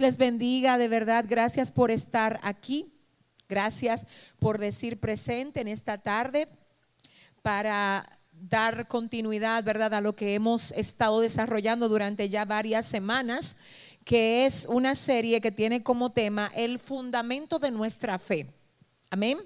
Les bendiga, de verdad. Gracias por estar aquí. Gracias por decir presente en esta tarde para dar continuidad, ¿verdad?, a lo que hemos estado desarrollando durante ya varias semanas, que es una serie que tiene como tema el fundamento de nuestra fe. Amén.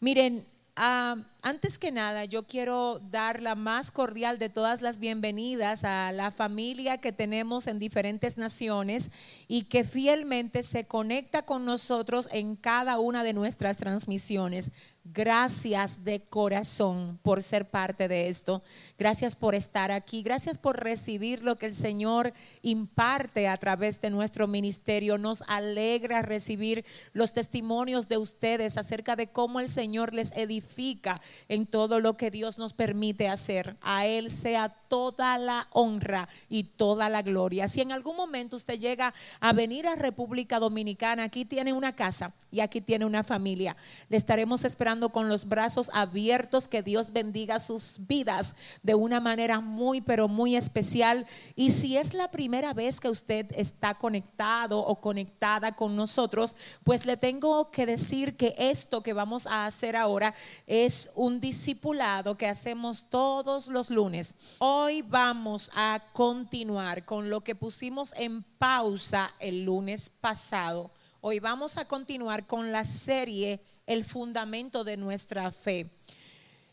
Miren, ah, antes que nada, yo quiero dar la más cordial de todas las bienvenidas a la familia que tenemos en diferentes naciones y que fielmente se conecta con nosotros en cada una de nuestras transmisiones. Gracias de corazón por ser parte de esto. Gracias por estar aquí. Gracias por recibir lo que el Señor imparte a través de nuestro ministerio. Nos alegra recibir los testimonios de ustedes acerca de cómo el Señor les edifica en todo lo que Dios nos permite hacer. A Él sea toda la honra y toda la gloria. Si en algún momento usted llega a venir a República Dominicana, aquí tiene una casa y aquí tiene una familia. Le estaremos esperando con los brazos abiertos, que Dios bendiga sus vidas de una manera muy, pero muy especial. Y si es la primera vez que usted está conectado o conectada con nosotros, pues le tengo que decir que esto que vamos a hacer ahora es un discipulado que hacemos todos los lunes. Hoy vamos a continuar con lo que pusimos en pausa el lunes pasado. Hoy vamos a continuar con la serie el fundamento de nuestra fe.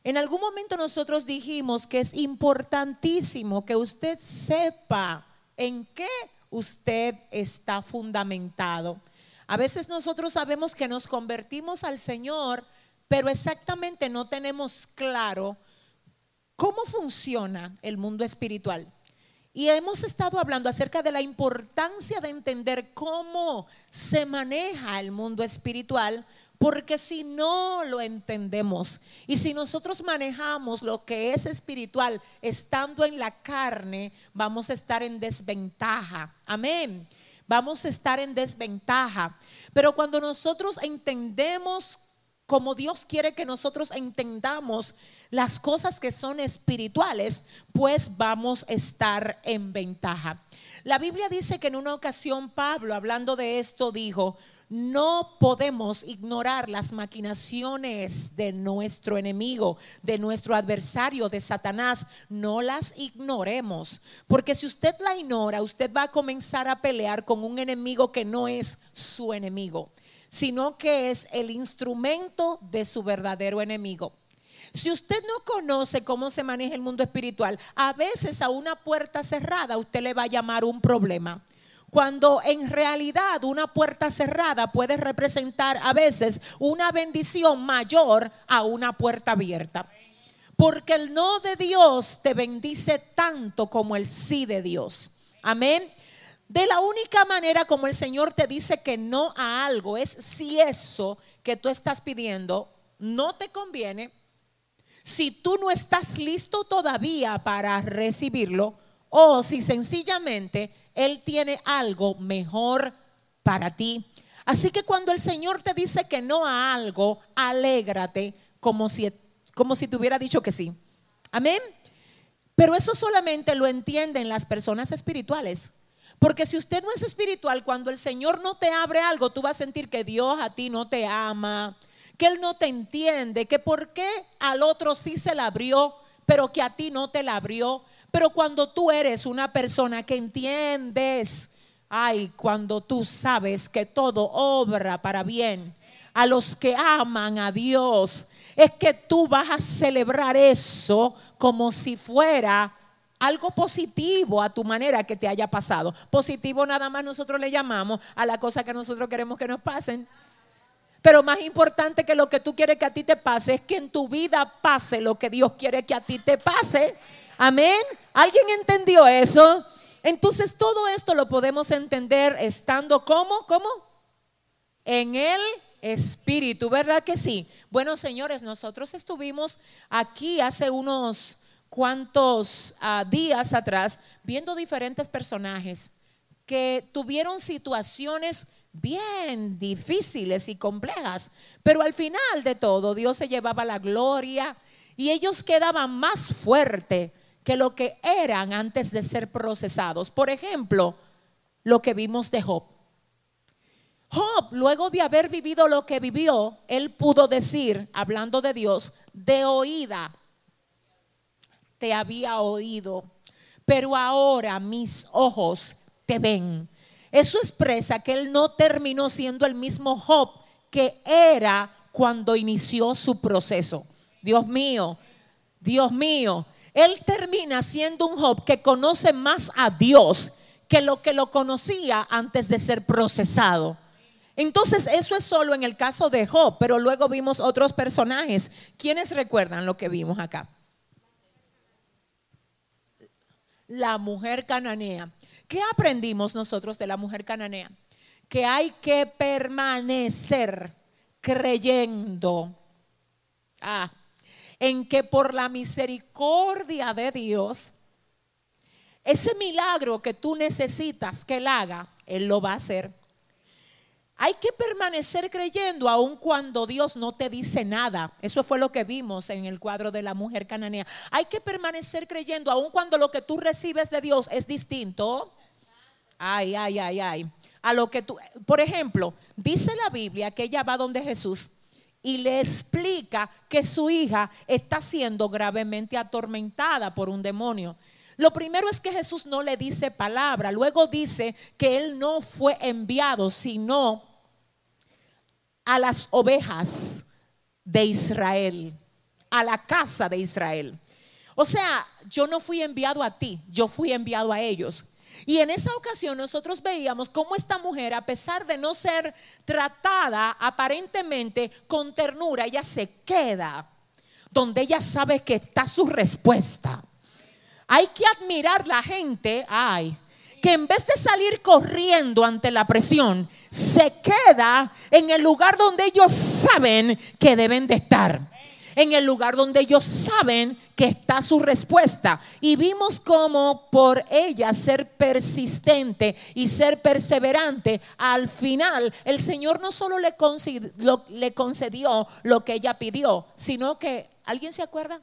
En algún momento nosotros dijimos que es importantísimo que usted sepa en qué usted está fundamentado. A veces nosotros sabemos que nos convertimos al Señor, pero exactamente no tenemos claro cómo funciona el mundo espiritual. Y hemos estado hablando acerca de la importancia de entender cómo se maneja el mundo espiritual, porque si no lo entendemos y si nosotros manejamos lo que es espiritual estando en la carne, vamos a estar en desventaja. Amén. Vamos a estar en desventaja. Pero cuando nosotros entendemos como Dios quiere que nosotros entendamos las cosas que son espirituales, pues vamos a estar en ventaja. La Biblia dice que en una ocasión Pablo, hablando de esto, dijo, no podemos ignorar las maquinaciones de nuestro enemigo, de nuestro adversario, de Satanás. No las ignoremos, porque si usted la ignora, usted va a comenzar a pelear con un enemigo que no es su enemigo, sino que es el instrumento de su verdadero enemigo. Si usted no conoce cómo se maneja el mundo espiritual, a veces a una puerta cerrada usted le va a llamar un problema cuando en realidad una puerta cerrada puede representar a veces una bendición mayor a una puerta abierta. Porque el no de Dios te bendice tanto como el sí de Dios. Amén. De la única manera como el Señor te dice que no a algo es si eso que tú estás pidiendo no te conviene, si tú no estás listo todavía para recibirlo o si sencillamente él tiene algo mejor para ti. Así que cuando el Señor te dice que no a algo, alégrate como si, como si te hubiera dicho que sí. Amén. Pero eso solamente lo entienden las personas espirituales. Porque si usted no es espiritual, cuando el Señor no te abre algo, tú vas a sentir que Dios a ti no te ama, que Él no te entiende, que por qué al otro sí se la abrió, pero que a ti no te la abrió. Pero cuando tú eres una persona que entiendes, ay, cuando tú sabes que todo obra para bien a los que aman a Dios, es que tú vas a celebrar eso como si fuera algo positivo a tu manera que te haya pasado. Positivo nada más nosotros le llamamos a la cosa que nosotros queremos que nos pasen. Pero más importante que lo que tú quieres que a ti te pase es que en tu vida pase lo que Dios quiere que a ti te pase. Amén. ¿Alguien entendió eso? Entonces todo esto lo podemos entender estando como, ¿cómo? En el Espíritu, ¿verdad que sí? Bueno, señores, nosotros estuvimos aquí hace unos cuantos ah, días atrás viendo diferentes personajes que tuvieron situaciones bien difíciles y complejas, pero al final de todo Dios se llevaba la gloria y ellos quedaban más fuertes que lo que eran antes de ser procesados. Por ejemplo, lo que vimos de Job. Job, luego de haber vivido lo que vivió, él pudo decir, hablando de Dios, de oída, te había oído, pero ahora mis ojos te ven. Eso expresa que él no terminó siendo el mismo Job que era cuando inició su proceso. Dios mío, Dios mío, él termina siendo un Job que conoce más a Dios que lo que lo conocía antes de ser procesado. Entonces, eso es solo en el caso de Job, pero luego vimos otros personajes. ¿Quiénes recuerdan lo que vimos acá? La mujer cananea. ¿Qué aprendimos nosotros de la mujer cananea? Que hay que permanecer creyendo ah, en que por la misericordia de Dios, ese milagro que tú necesitas que Él haga, Él lo va a hacer. Hay que permanecer creyendo aun cuando Dios no te dice nada. Eso fue lo que vimos en el cuadro de la mujer cananea. Hay que permanecer creyendo aun cuando lo que tú recibes de Dios es distinto. Ay, ay, ay, ay. A lo que tú, por ejemplo, dice la Biblia que ella va donde Jesús y le explica que su hija está siendo gravemente atormentada por un demonio. Lo primero es que Jesús no le dice palabra, luego dice que él no fue enviado, sino a las ovejas de Israel, a la casa de Israel. O sea, yo no fui enviado a ti, yo fui enviado a ellos. Y en esa ocasión nosotros veíamos cómo esta mujer, a pesar de no ser tratada aparentemente con ternura, ella se queda donde ella sabe que está su respuesta. Hay que admirar la gente, ay, que en vez de salir corriendo ante la presión, se queda en el lugar donde ellos saben que deben de estar. En el lugar donde ellos saben que está su respuesta. Y vimos cómo por ella ser persistente y ser perseverante, al final el Señor no solo le concedió, le concedió lo que ella pidió, sino que, ¿alguien se acuerda?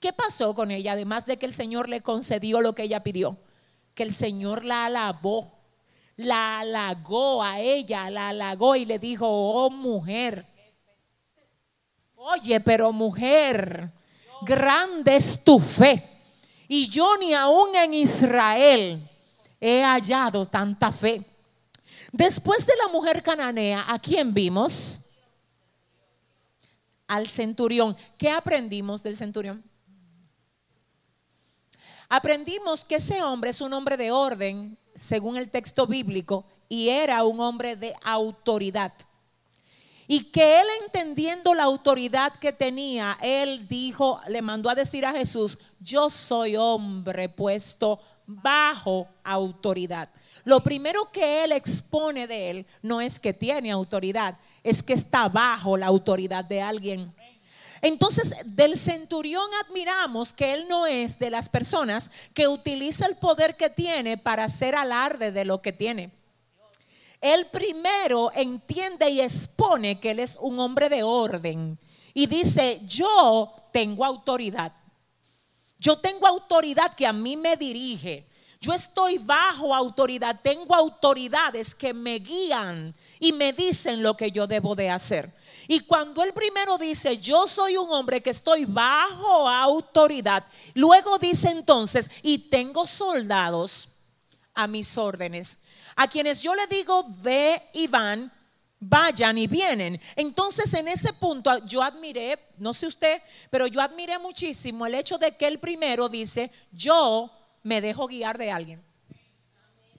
¿Qué pasó con ella? Además de que el Señor le concedió lo que ella pidió, que el Señor la alabó la halagó a ella, la halagó y le dijo, oh mujer, oye, pero mujer, grande es tu fe. Y yo ni aún en Israel he hallado tanta fe. Después de la mujer cananea, ¿a quién vimos? Al centurión. ¿Qué aprendimos del centurión? Aprendimos que ese hombre es un hombre de orden, según el texto bíblico, y era un hombre de autoridad. Y que él entendiendo la autoridad que tenía, él dijo, le mandó a decir a Jesús, yo soy hombre puesto bajo autoridad. Lo primero que él expone de él no es que tiene autoridad, es que está bajo la autoridad de alguien. Entonces, del centurión admiramos que él no es de las personas que utiliza el poder que tiene para hacer alarde de lo que tiene. Él primero entiende y expone que él es un hombre de orden y dice, yo tengo autoridad. Yo tengo autoridad que a mí me dirige. Yo estoy bajo autoridad, tengo autoridades que me guían y me dicen lo que yo debo de hacer. Y cuando el primero dice, yo soy un hombre que estoy bajo autoridad, luego dice entonces, y tengo soldados a mis órdenes, a quienes yo le digo, ve y van, vayan y vienen. Entonces en ese punto yo admiré, no sé usted, pero yo admiré muchísimo el hecho de que el primero dice, yo me dejo guiar de alguien.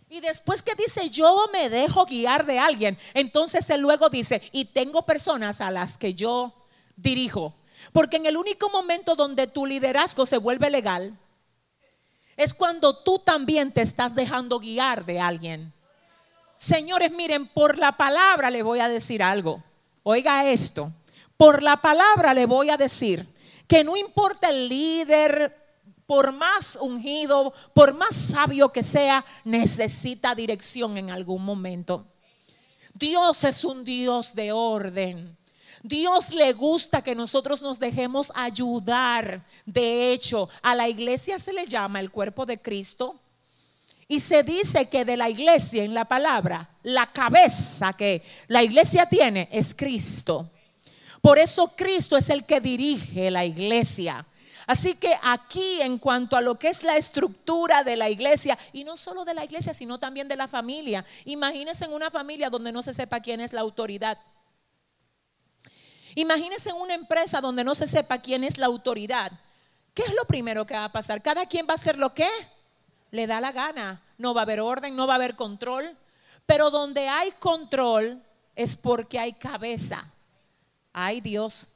Y después que dice, yo me dejo guiar de alguien, entonces él luego dice, y tengo personas a las que yo dirijo. Porque en el único momento donde tu liderazgo se vuelve legal, es cuando tú también te estás dejando guiar de alguien. Señores, miren, por la palabra le voy a decir algo. Oiga esto, por la palabra le voy a decir que no importa el líder, por más ungido, por más sabio que sea, necesita dirección en algún momento. Dios es un Dios de orden. Dios le gusta que nosotros nos dejemos ayudar. De hecho, a la iglesia se le llama el cuerpo de Cristo. Y se dice que de la iglesia en la palabra, la cabeza que la iglesia tiene es Cristo. Por eso Cristo es el que dirige la iglesia. Así que aquí en cuanto a lo que es la estructura de la iglesia, y no solo de la iglesia, sino también de la familia, imagínense en una familia donde no se sepa quién es la autoridad. Imagínense en una empresa donde no se sepa quién es la autoridad. ¿Qué es lo primero que va a pasar? Cada quien va a hacer lo que le da la gana. No va a haber orden, no va a haber control. Pero donde hay control es porque hay cabeza. Ay Dios.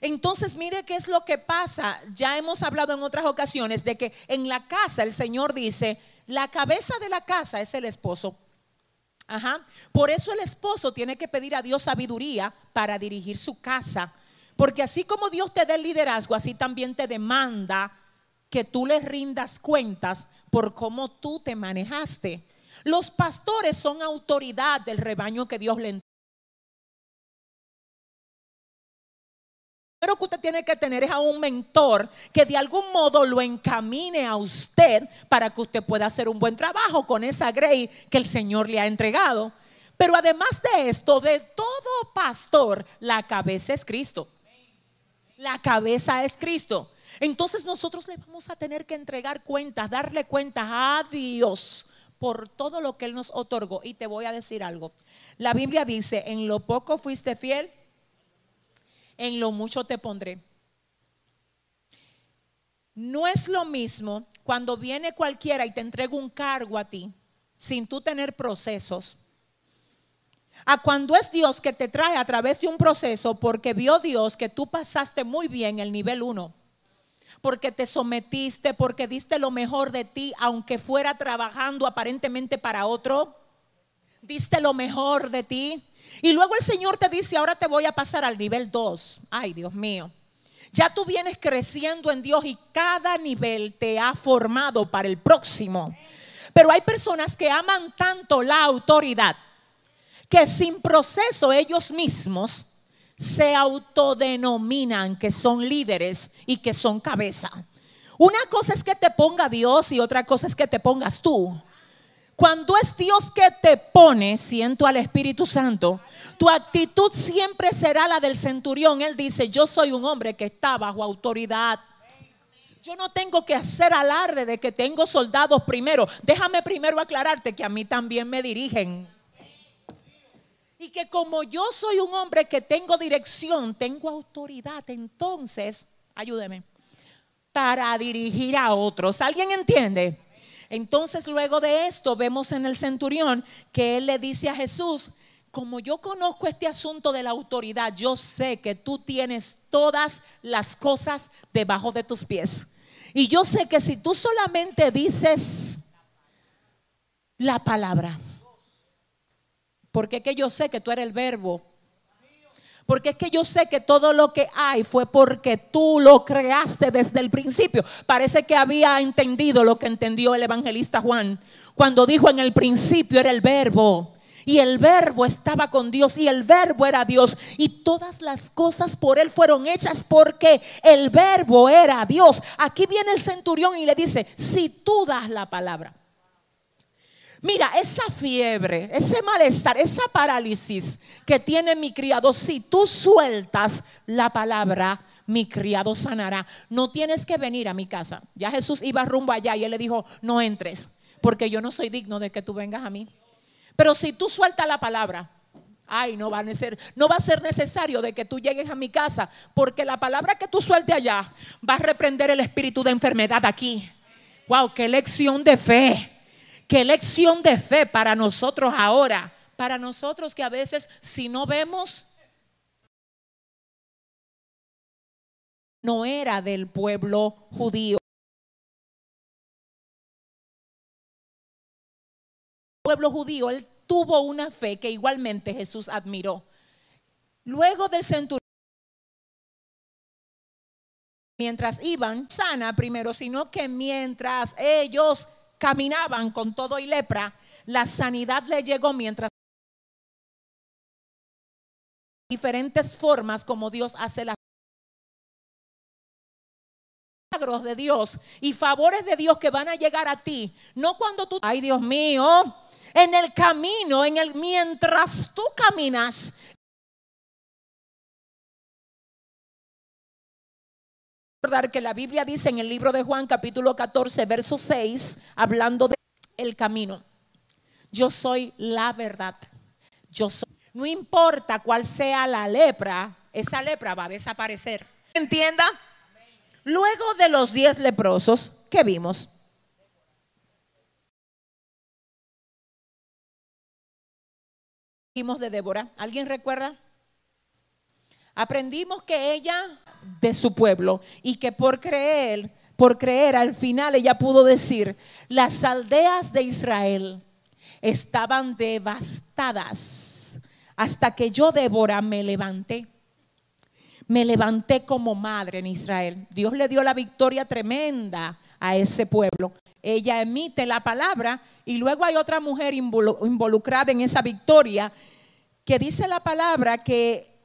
Entonces, mire qué es lo que pasa. Ya hemos hablado en otras ocasiones de que en la casa el Señor dice, la cabeza de la casa es el esposo. Ajá. Por eso el esposo tiene que pedir a Dios sabiduría para dirigir su casa. Porque así como Dios te da el liderazgo, así también te demanda que tú le rindas cuentas por cómo tú te manejaste. Los pastores son autoridad del rebaño que Dios le entregó. Lo que usted tiene que tener es a un mentor que de algún modo lo encamine a usted para que usted pueda hacer un buen trabajo con esa grey que el Señor le ha entregado. Pero además de esto, de todo pastor, la cabeza es Cristo. La cabeza es Cristo. Entonces nosotros le vamos a tener que entregar cuentas, darle cuentas a Dios por todo lo que Él nos otorgó. Y te voy a decir algo. La Biblia dice, en lo poco fuiste fiel, en lo mucho te pondré. No es lo mismo cuando viene cualquiera y te entrega un cargo a ti sin tú tener procesos. A cuando es Dios que te trae a través de un proceso porque vio Dios que tú pasaste muy bien el nivel 1. Porque te sometiste, porque diste lo mejor de ti, aunque fuera trabajando aparentemente para otro. Diste lo mejor de ti. Y luego el Señor te dice, ahora te voy a pasar al nivel 2. Ay, Dios mío. Ya tú vienes creciendo en Dios y cada nivel te ha formado para el próximo. Pero hay personas que aman tanto la autoridad que sin proceso ellos mismos se autodenominan que son líderes y que son cabeza. Una cosa es que te ponga Dios y otra cosa es que te pongas tú. Cuando es Dios que te pone, siento al Espíritu Santo, tu actitud siempre será la del centurión. Él dice, yo soy un hombre que está bajo autoridad. Yo no tengo que hacer alarde de que tengo soldados primero. Déjame primero aclararte que a mí también me dirigen. Y que como yo soy un hombre que tengo dirección, tengo autoridad, entonces, ayúdeme, para dirigir a otros. ¿Alguien entiende? Entonces luego de esto vemos en el centurión que él le dice a Jesús, como yo conozco este asunto de la autoridad, yo sé que tú tienes todas las cosas debajo de tus pies. Y yo sé que si tú solamente dices la palabra, porque es que yo sé que tú eres el verbo porque es que yo sé que todo lo que hay fue porque tú lo creaste desde el principio. Parece que había entendido lo que entendió el evangelista Juan cuando dijo en el principio era el verbo. Y el verbo estaba con Dios y el verbo era Dios. Y todas las cosas por él fueron hechas porque el verbo era Dios. Aquí viene el centurión y le dice, si tú das la palabra. Mira, esa fiebre, ese malestar, esa parálisis que tiene mi criado, si tú sueltas la palabra, mi criado sanará. No tienes que venir a mi casa. Ya Jesús iba rumbo allá y él le dijo, no entres, porque yo no soy digno de que tú vengas a mí. Pero si tú sueltas la palabra, ay, no va a ser, no va a ser necesario de que tú llegues a mi casa, porque la palabra que tú sueltes allá va a reprender el espíritu de enfermedad aquí. Wow, qué lección de fe. Qué lección de fe para nosotros ahora, para nosotros que a veces si no vemos, no era del pueblo judío. El pueblo judío, él tuvo una fe que igualmente Jesús admiró. Luego del centurión, mientras iban, sana primero, sino que mientras ellos caminaban con todo y lepra, la sanidad le llegó mientras diferentes formas como Dios hace las milagros de Dios y favores de Dios que van a llegar a ti, no cuando tú, ay Dios mío, en el camino, en el mientras tú caminas, que la Biblia dice en el libro de Juan capítulo 14 verso 6 hablando de el camino. Yo soy la verdad. Yo soy. No importa cuál sea la lepra, esa lepra va a desaparecer. ¿Entienda? Luego de los diez leprosos, ¿qué vimos? Vimos de Débora. ¿Alguien recuerda? Aprendimos que ella de su pueblo y que por creer, por creer al final ella pudo decir, las aldeas de Israel estaban devastadas hasta que yo Débora me levanté. Me levanté como madre en Israel. Dios le dio la victoria tremenda a ese pueblo. Ella emite la palabra y luego hay otra mujer involucrada en esa victoria que dice la palabra que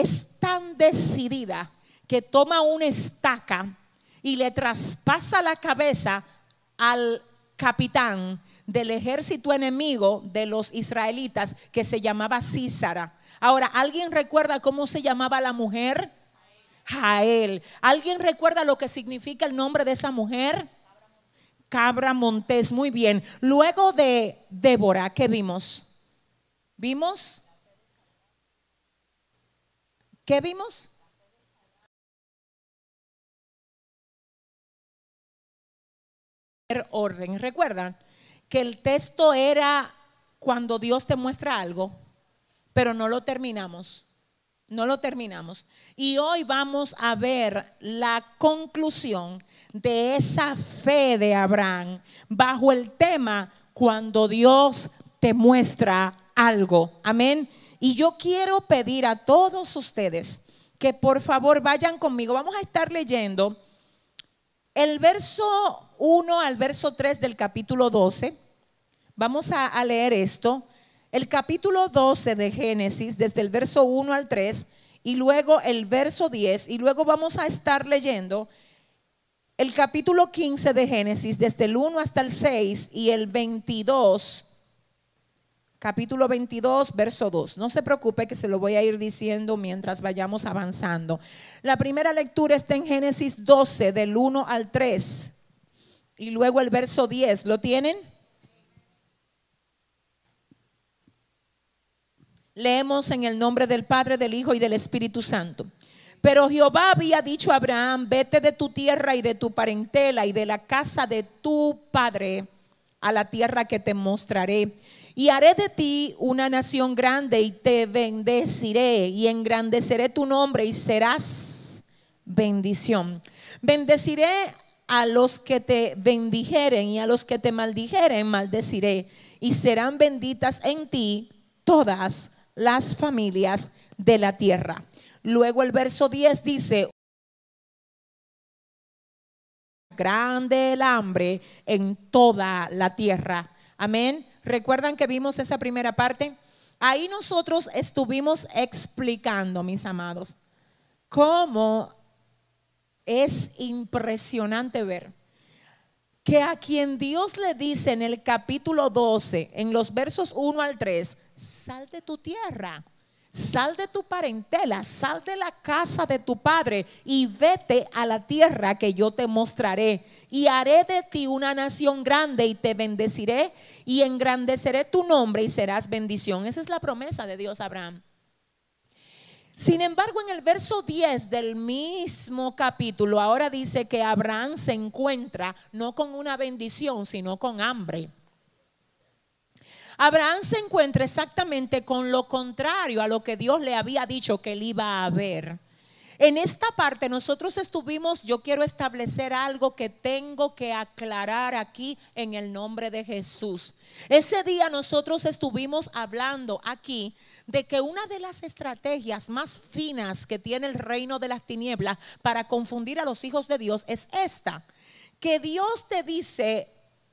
es tan decidida que toma una estaca y le traspasa la cabeza al capitán del ejército enemigo de los israelitas que se llamaba Císara. Ahora, ¿alguien recuerda cómo se llamaba la mujer? Jael. ¿Alguien recuerda lo que significa el nombre de esa mujer? Cabra Montés. Muy bien. Luego de Débora, ¿qué vimos? Vimos ¿Qué vimos? Orden. ¿Recuerdan que el texto era cuando Dios te muestra algo, pero no lo terminamos? No lo terminamos. Y hoy vamos a ver la conclusión de esa fe de Abraham bajo el tema cuando Dios te muestra algo. Amén. Y yo quiero pedir a todos ustedes que por favor vayan conmigo. Vamos a estar leyendo el verso 1 al verso 3 del capítulo 12. Vamos a, leer esto. El capítulo 12 de Génesis, desde el verso 1 al 3, y luego el verso 10, y luego vamos a estar leyendo el capítulo 15 de Génesis, desde el 1 hasta el 6, y el 22 capítulo 22, verso 2. No se preocupe que se lo voy a ir diciendo mientras vayamos avanzando. La primera lectura está en Génesis 12, del 1 al 3. Y luego el verso 10. ¿Lo tienen? Leemos en el nombre del Padre, del Hijo y del Espíritu Santo. Pero Jehová había dicho a Abraham, vete de tu tierra y de tu parentela y de la casa de tu padre a la tierra que te mostraré y haré de ti una nación grande y te bendeciré y engrandeceré tu nombre y serás bendición. Bendeciré a los que te bendijeren y a los que te maldijeren maldeciré y serán benditas en ti todas las familias de la tierra. Luego el verso 10 dice, grande el hambre en toda la tierra. Amén. ¿Recuerdan que vimos esa primera parte? Ahí nosotros estuvimos explicando, mis amados, cómo es impresionante ver que a quien Dios le dice en el capítulo 12, en los versos 1 al 3, sal de tu tierra, sal de tu parentela, sal de la casa de tu padre y vete a la tierra que yo te mostraré y haré de ti una nación grande y te bendeciré y engrandeceré tu nombre y serás bendición. Esa es la promesa de Dios Abraham. Sin embargo, en el verso 10 del mismo capítulo, ahora dice que Abraham se encuentra no con una bendición, sino con hambre. Abraham se encuentra exactamente con lo contrario a lo que Dios le había dicho que él iba a ver. En esta parte nosotros estuvimos, yo quiero establecer algo que tengo que aclarar aquí en el nombre de Jesús. Ese día nosotros estuvimos hablando aquí de que una de las estrategias más finas que tiene el reino de las tinieblas para confundir a los hijos de Dios es esta, que Dios te dice,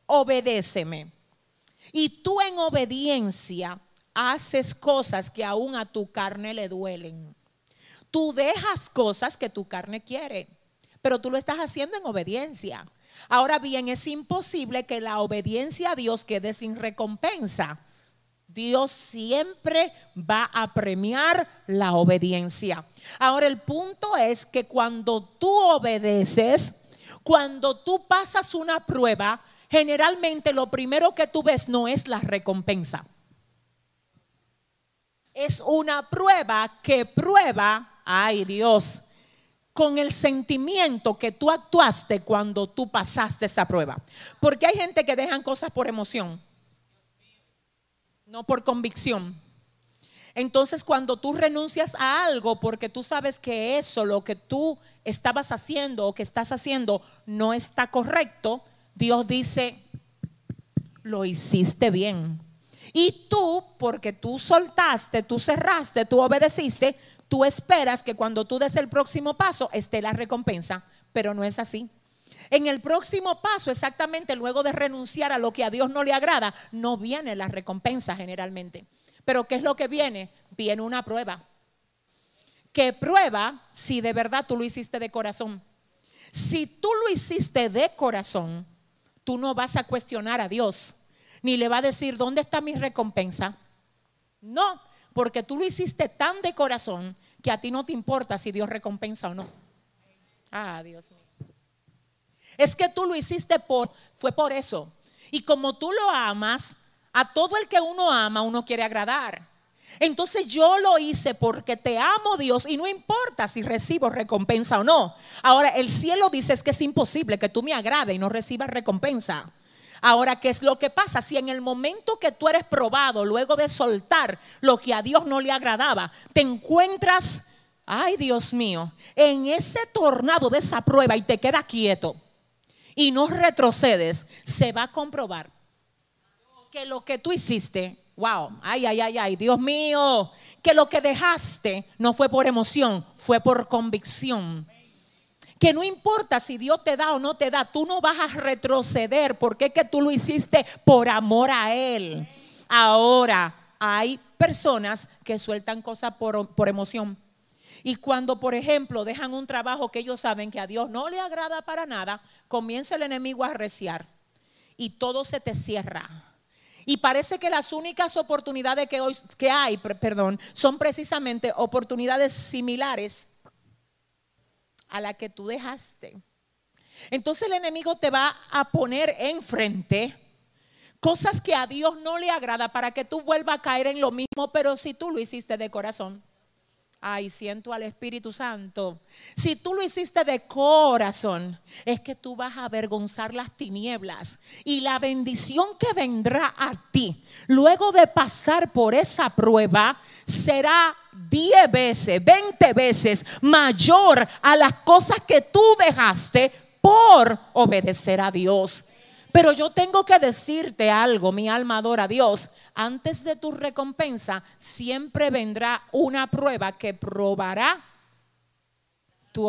obedéceme. Y tú en obediencia haces cosas que aún a tu carne le duelen. Tú dejas cosas que tu carne quiere, pero tú lo estás haciendo en obediencia. Ahora bien, es imposible que la obediencia a Dios quede sin recompensa. Dios siempre va a premiar la obediencia. Ahora el punto es que cuando tú obedeces, cuando tú pasas una prueba, generalmente lo primero que tú ves no es la recompensa. Es una prueba que prueba, ay Dios, con el sentimiento que tú actuaste cuando tú pasaste esa prueba. Porque hay gente que dejan cosas por emoción no por convicción. Entonces, cuando tú renuncias a algo porque tú sabes que eso, lo que tú estabas haciendo o que estás haciendo, no está correcto, Dios dice, lo hiciste bien. Y tú, porque tú soltaste, tú cerraste, tú obedeciste, tú esperas que cuando tú des el próximo paso esté la recompensa, pero no es así. En el próximo paso, exactamente luego de renunciar a lo que a Dios no le agrada, no viene la recompensa generalmente. Pero ¿qué es lo que viene? Viene una prueba. Que prueba si de verdad tú lo hiciste de corazón. Si tú lo hiciste de corazón, tú no vas a cuestionar a Dios, ni le va a decir, ¿dónde está mi recompensa? No, porque tú lo hiciste tan de corazón que a ti no te importa si Dios recompensa o no. Ah, Dios mío. Es que tú lo hiciste por, fue por eso. Y como tú lo amas, a todo el que uno ama, uno quiere agradar. Entonces yo lo hice porque te amo Dios y no importa si recibo recompensa o no. Ahora el cielo dice es que es imposible que tú me agrade y no recibas recompensa. Ahora, ¿qué es lo que pasa? Si en el momento que tú eres probado, luego de soltar lo que a Dios no le agradaba, te encuentras, ay Dios mío, en ese tornado de esa prueba y te quedas quieto y no retrocedes, se va a comprobar que lo que tú hiciste, wow, ay, ay, ay, ay, Dios mío, que lo que dejaste no fue por emoción, fue por convicción. Que no importa si Dios te da o no te da, tú no vas a retroceder porque es que tú lo hiciste por amor a Él. Ahora, hay personas que sueltan cosas por, por emoción. Y cuando, por ejemplo, dejan un trabajo que ellos saben que a Dios no le agrada para nada, comienza el enemigo a arreciar y todo se te cierra. Y parece que las únicas oportunidades que, hoy, que hay, perdón, son precisamente oportunidades similares a la que tú dejaste. Entonces el enemigo te va a poner enfrente cosas que a Dios no le agrada para que tú vuelvas a caer en lo mismo, pero si tú lo hiciste de corazón. Ay, siento al Espíritu Santo. Si tú lo hiciste de corazón, es que tú vas a avergonzar las tinieblas. Y la bendición que vendrá a ti luego de pasar por esa prueba será 10 veces, 20 veces mayor a las cosas que tú dejaste por obedecer a Dios. Pero yo tengo que decirte algo, mi alma adora a Dios. Antes de tu recompensa siempre vendrá una prueba que probará tu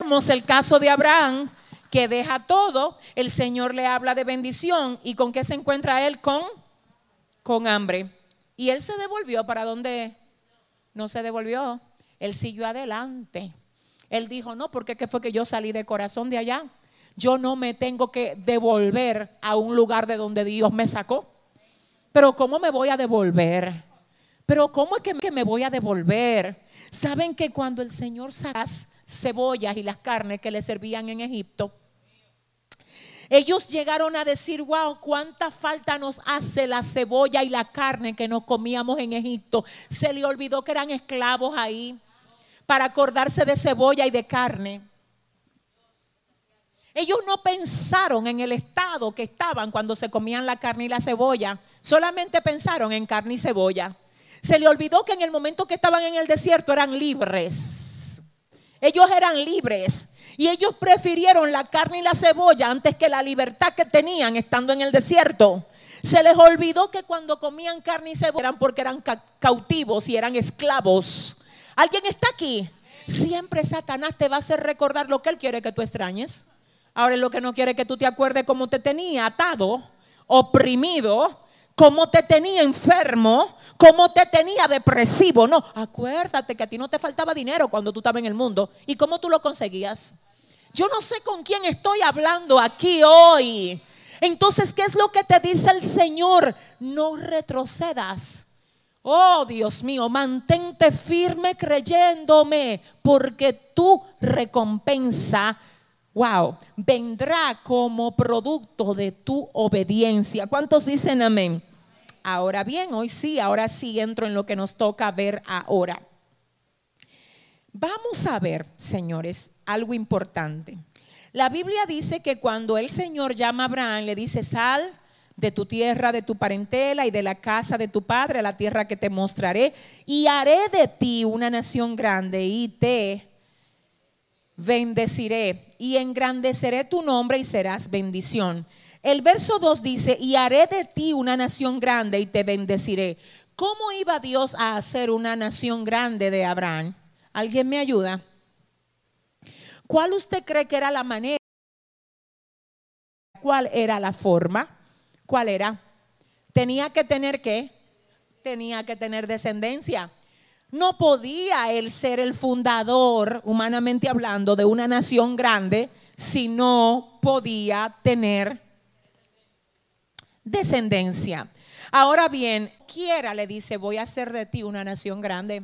obediencia. el caso de Abraham, que deja todo, el Señor le habla de bendición y con qué se encuentra él con con hambre. Y él se devolvió para donde no se devolvió, él siguió adelante. Él dijo, no, porque qué fue que yo salí de corazón de allá. Yo no me tengo que devolver a un lugar de donde Dios me sacó. Pero ¿cómo me voy a devolver? Pero ¿cómo es que me voy a devolver? Saben que cuando el Señor sacó las cebollas y las carnes que le servían en Egipto, ellos llegaron a decir, wow, cuánta falta nos hace la cebolla y la carne que nos comíamos en Egipto. Se le olvidó que eran esclavos ahí para acordarse de cebolla y de carne. Ellos no pensaron en el estado que estaban cuando se comían la carne y la cebolla, solamente pensaron en carne y cebolla. Se le olvidó que en el momento que estaban en el desierto eran libres. Ellos eran libres y ellos prefirieron la carne y la cebolla antes que la libertad que tenían estando en el desierto. Se les olvidó que cuando comían carne y cebolla eran porque eran cautivos y eran esclavos ¿Alguien está aquí? Siempre Satanás te va a hacer recordar lo que él quiere que tú extrañes. Ahora lo que no quiere que tú te acuerdes cómo te tenía atado, oprimido, cómo te tenía enfermo, cómo te tenía depresivo. No, acuérdate que a ti no te faltaba dinero cuando tú estabas en el mundo. ¿Y cómo tú lo conseguías? Yo no sé con quién estoy hablando aquí hoy. Entonces, ¿qué es lo que te dice el Señor? No retrocedas. Oh Dios mío, mantente firme creyéndome, porque tu recompensa, wow, vendrá como producto de tu obediencia. ¿Cuántos dicen amén? Ahora bien, hoy sí, ahora sí entro en lo que nos toca ver ahora. Vamos a ver, señores, algo importante. La Biblia dice que cuando el Señor llama a Abraham, le dice, sal de tu tierra, de tu parentela y de la casa de tu padre, la tierra que te mostraré, y haré de ti una nación grande y te bendeciré y engrandeceré tu nombre y serás bendición. El verso 2 dice, y haré de ti una nación grande y te bendeciré. ¿Cómo iba Dios a hacer una nación grande de Abraham? ¿Alguien me ayuda? ¿Cuál usted cree que era la manera? ¿Cuál era la forma? ¿Cuál era? Tenía que tener qué? Tenía que tener descendencia. No podía él ser el fundador, humanamente hablando, de una nación grande si no podía tener descendencia. Ahora bien, quiera le dice, voy a hacer de ti una nación grande.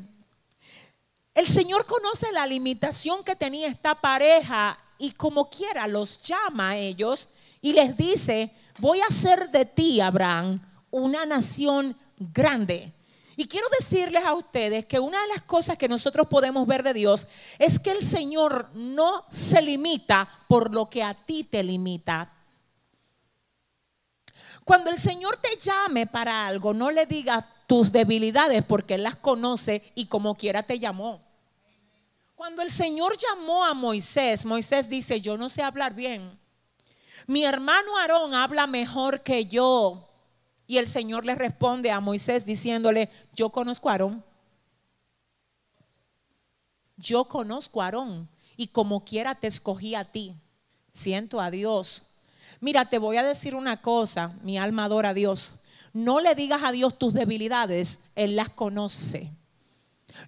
El Señor conoce la limitación que tenía esta pareja y como quiera los llama a ellos y les dice, voy a hacer de ti, Abraham, una nación grande. Y quiero decirles a ustedes que una de las cosas que nosotros podemos ver de Dios es que el Señor no se limita por lo que a ti te limita. Cuando el Señor te llame para algo, no le digas tus debilidades porque Él las conoce y como quiera te llamó. Cuando el Señor llamó a Moisés, Moisés dice, yo no sé hablar bien. Mi hermano Aarón habla mejor que yo. Y el Señor le responde a Moisés diciéndole, yo conozco a Aarón. Yo conozco a Aarón y como quiera te escogí a ti. Siento a Dios Mira, te voy a decir una cosa, mi alma adora a Dios. No le digas a Dios tus debilidades, Él las conoce.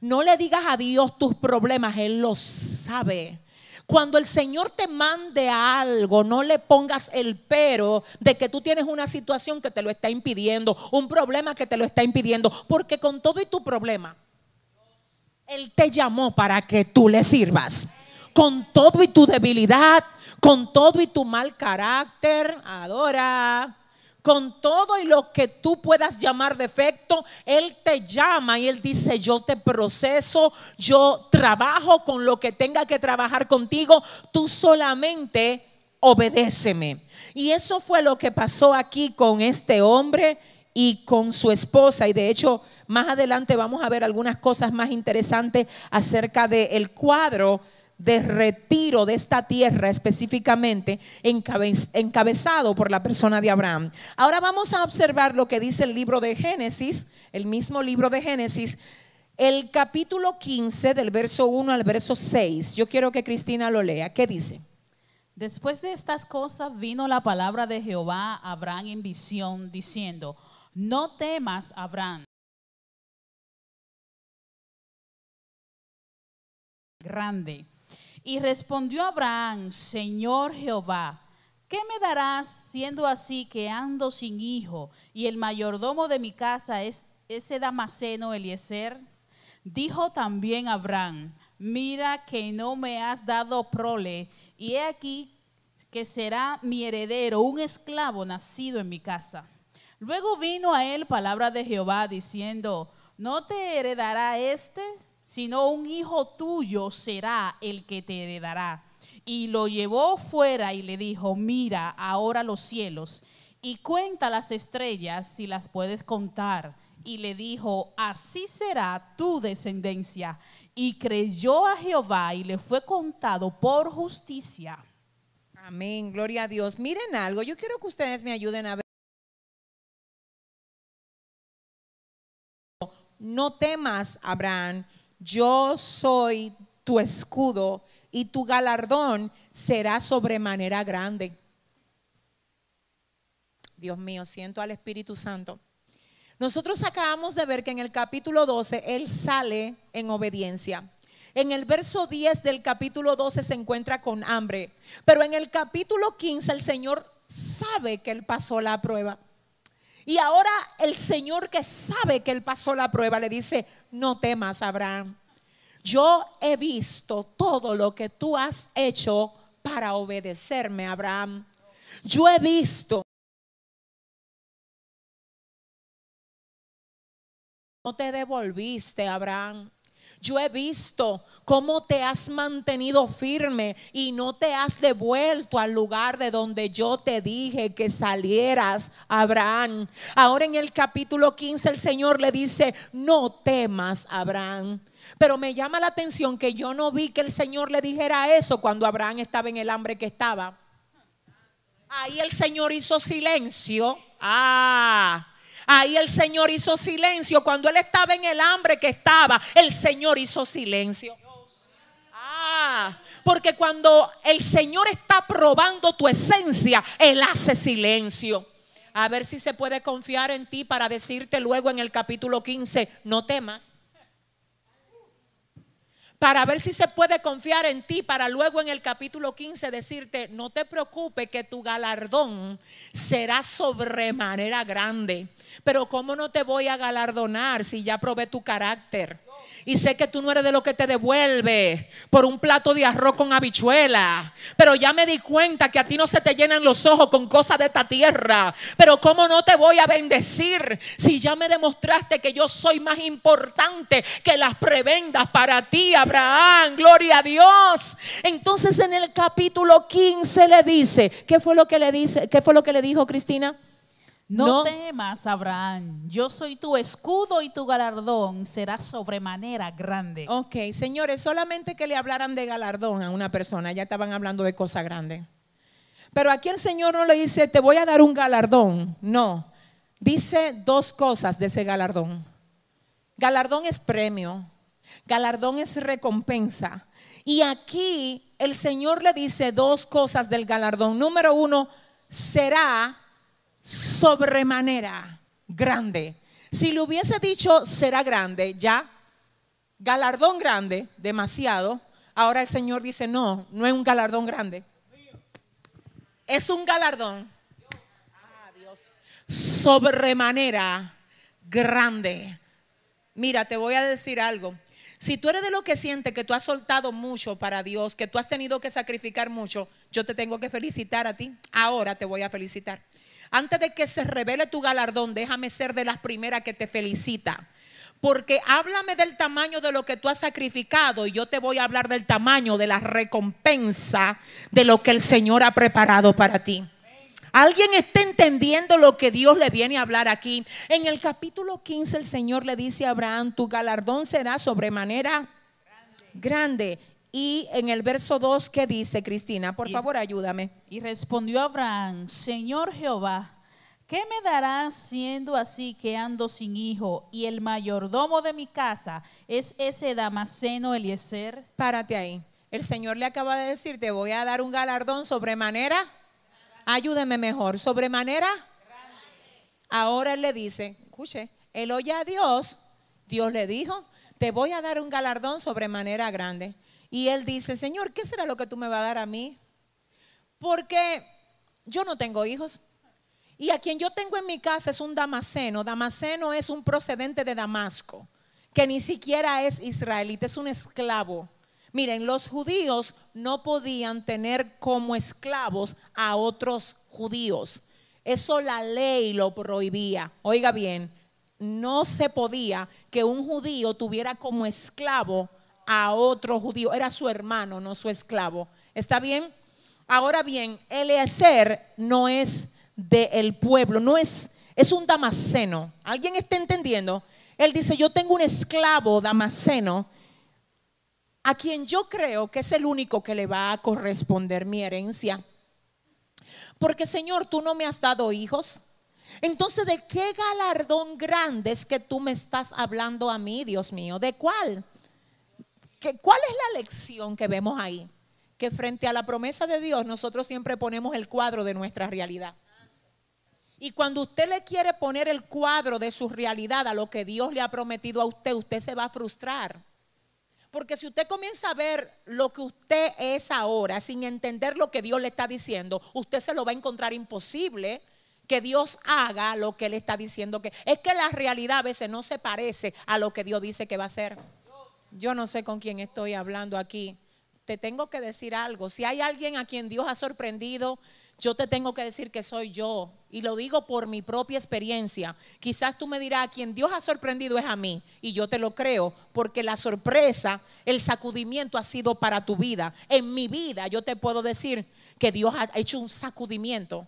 No le digas a Dios tus problemas, Él los sabe. Cuando el Señor te mande algo, no le pongas el pero de que tú tienes una situación que te lo está impidiendo, un problema que te lo está impidiendo, porque con todo y tu problema, Él te llamó para que tú le sirvas. Con todo y tu debilidad, con todo y tu mal carácter, adora. Con todo y lo que tú puedas llamar defecto, Él te llama y Él dice, yo te proceso, yo trabajo con lo que tenga que trabajar contigo, tú solamente obedéceme. Y eso fue lo que pasó aquí con este hombre y con su esposa. Y de hecho, más adelante vamos a ver algunas cosas más interesantes acerca del cuadro de retiro de esta tierra específicamente encabezado por la persona de Abraham. Ahora vamos a observar lo que dice el libro de Génesis, el mismo libro de Génesis, el capítulo 15 del verso 1 al verso 6. Yo quiero que Cristina lo lea. ¿Qué dice? Después de estas cosas vino la palabra de Jehová a Abraham en visión diciendo, no temas, Abraham. Grande y respondió Abraham, Señor Jehová, ¿qué me darás siendo así que ando sin hijo y el mayordomo de mi casa es ese Damaseno Eliezer? Dijo también Abraham, mira que no me has dado prole y he aquí que será mi heredero, un esclavo nacido en mi casa. Luego vino a él palabra de Jehová diciendo, ¿no te heredará este? Sino un hijo tuyo será el que te heredará. Y lo llevó fuera y le dijo, mira ahora los cielos y cuenta las estrellas si las puedes contar. Y le dijo, así será tu descendencia. Y creyó a Jehová y le fue contado por justicia. Amén, gloria a Dios. Miren algo, yo quiero que ustedes me ayuden a ver. No temas, Abraham, yo soy tu escudo y tu galardón será sobremanera grande. Dios mío, siento al Espíritu Santo. Nosotros acabamos de ver que en el capítulo 12 él sale en obediencia. En el verso 10 del capítulo 12 se encuentra con hambre, pero en el capítulo 15 el Señor sabe que él pasó la prueba. Y ahora el Señor que sabe que él pasó la prueba le dice, no temas, Abraham. Yo he visto todo lo que tú has hecho para obedecerme, Abraham. Yo he visto no te devolviste, Abraham. Yo he visto cómo te has mantenido firme y no te has devuelto al lugar de donde yo te dije que salieras, Abraham. Ahora en el capítulo 15 el Señor le dice, no temas, Abraham. Pero me llama la atención que yo no vi que el Señor le dijera eso cuando Abraham estaba en el hambre que estaba. Ahí el Señor hizo silencio. Ah, Ahí el Señor hizo silencio. Cuando él estaba en el hambre que estaba, el Señor hizo silencio. Ah, porque cuando el Señor está probando tu esencia, Él hace silencio. A ver si se puede confiar en ti para decirte luego en el capítulo 15, no temas para ver si se puede confiar en ti, para luego en el capítulo 15 decirte, no te preocupes que tu galardón será sobremanera grande. Pero ¿cómo no te voy a galardonar si ya probé tu carácter? Y sé que tú no eres de lo que te devuelve por un plato de arroz con habichuela. Pero ya me di cuenta que a ti no se te llenan los ojos con cosas de esta tierra. Pero ¿cómo no te voy a bendecir si ya me demostraste que yo soy más importante que las prebendas para ti, Abraham? Gloria a Dios. Entonces en el capítulo 15 le dice, ¿qué fue lo que le dice? ¿Qué fue lo que le dijo Cristina? No, temas, Abraham. Yo soy tu escudo y tu galardón será sobremanera grande. Ok, señores, solamente que le hablaran de galardón a una persona, ya estaban hablando de cosa grande. Pero aquí el Señor no le dice, te voy a dar un galardón. No, dice dos cosas de ese galardón. Galardón es premio, galardón es recompensa. Y aquí el Señor le dice dos cosas del galardón. Número uno, será sobremanera grande. Si le hubiese dicho será grande, ya, galardón grande, demasiado, ahora el Señor dice, no, no es un galardón grande. Es un galardón. Sobremanera grande. Mira, te voy a decir algo. Si tú eres de lo que siente que tú has soltado mucho para Dios, que tú has tenido que sacrificar mucho, yo te tengo que felicitar a ti. Ahora te voy a felicitar. Antes de que se revele tu galardón, déjame ser de las primeras que te felicita. Porque háblame del tamaño de lo que tú has sacrificado y yo te voy a hablar del tamaño de la recompensa de lo que el Señor ha preparado para ti. ¿Alguien está entendiendo lo que Dios le viene a hablar aquí? En el capítulo 15 el Señor le dice a Abraham, tu galardón será sobremanera grande. Y en el verso 2, ¿qué dice Cristina? Por favor, ayúdame. Y respondió Abraham, Señor Jehová, ¿qué me darás siendo así que ando sin hijo y el mayordomo de mi casa es ese Damaseno Eliezer? Párate ahí. El Señor le acaba de decir, te voy a dar un galardón sobremanera. Ayúdeme mejor, sobremanera. Ahora él le dice, escuche, él oye a Dios, Dios le dijo, te voy a dar un galardón sobremanera grande. Y él dice, Señor, ¿qué será lo que tú me vas a dar a mí? Porque yo no tengo hijos. Y a quien yo tengo en mi casa es un damaseno. Damaseno es un procedente de Damasco, que ni siquiera es israelita, es un esclavo. Miren, los judíos no podían tener como esclavos a otros judíos. Eso la ley lo prohibía. Oiga bien, no se podía que un judío tuviera como esclavo a otro judío. Era su hermano, no su esclavo. ¿Está bien? Ahora bien, Eliezer no es del pueblo, no es, es un damasceno. ¿Alguien está entendiendo? Él dice, yo tengo un esclavo damasceno a quien yo creo que es el único que le va a corresponder mi herencia. Porque Señor, tú no me has dado hijos. Entonces, ¿de qué galardón grande es que tú me estás hablando a mí, Dios mío? ¿De cuál? ¿Cuál es la lección que vemos ahí? Que frente a la promesa de Dios nosotros siempre ponemos el cuadro de nuestra realidad. Y cuando usted le quiere poner el cuadro de su realidad a lo que Dios le ha prometido a usted, usted se va a frustrar. Porque si usted comienza a ver lo que usted es ahora sin entender lo que Dios le está diciendo, usted se lo va a encontrar imposible que Dios haga lo que Él está diciendo que es que la realidad a veces no se parece a lo que Dios dice que va a hacer. Yo no sé con quién estoy hablando aquí. Te tengo que decir algo. Si hay alguien a quien Dios ha sorprendido, yo te tengo que decir que soy yo. Y lo digo por mi propia experiencia. Quizás tú me dirás, a quien Dios ha sorprendido es a mí. Y yo te lo creo, porque la sorpresa, el sacudimiento ha sido para tu vida. En mi vida yo te puedo decir que Dios ha hecho un sacudimiento.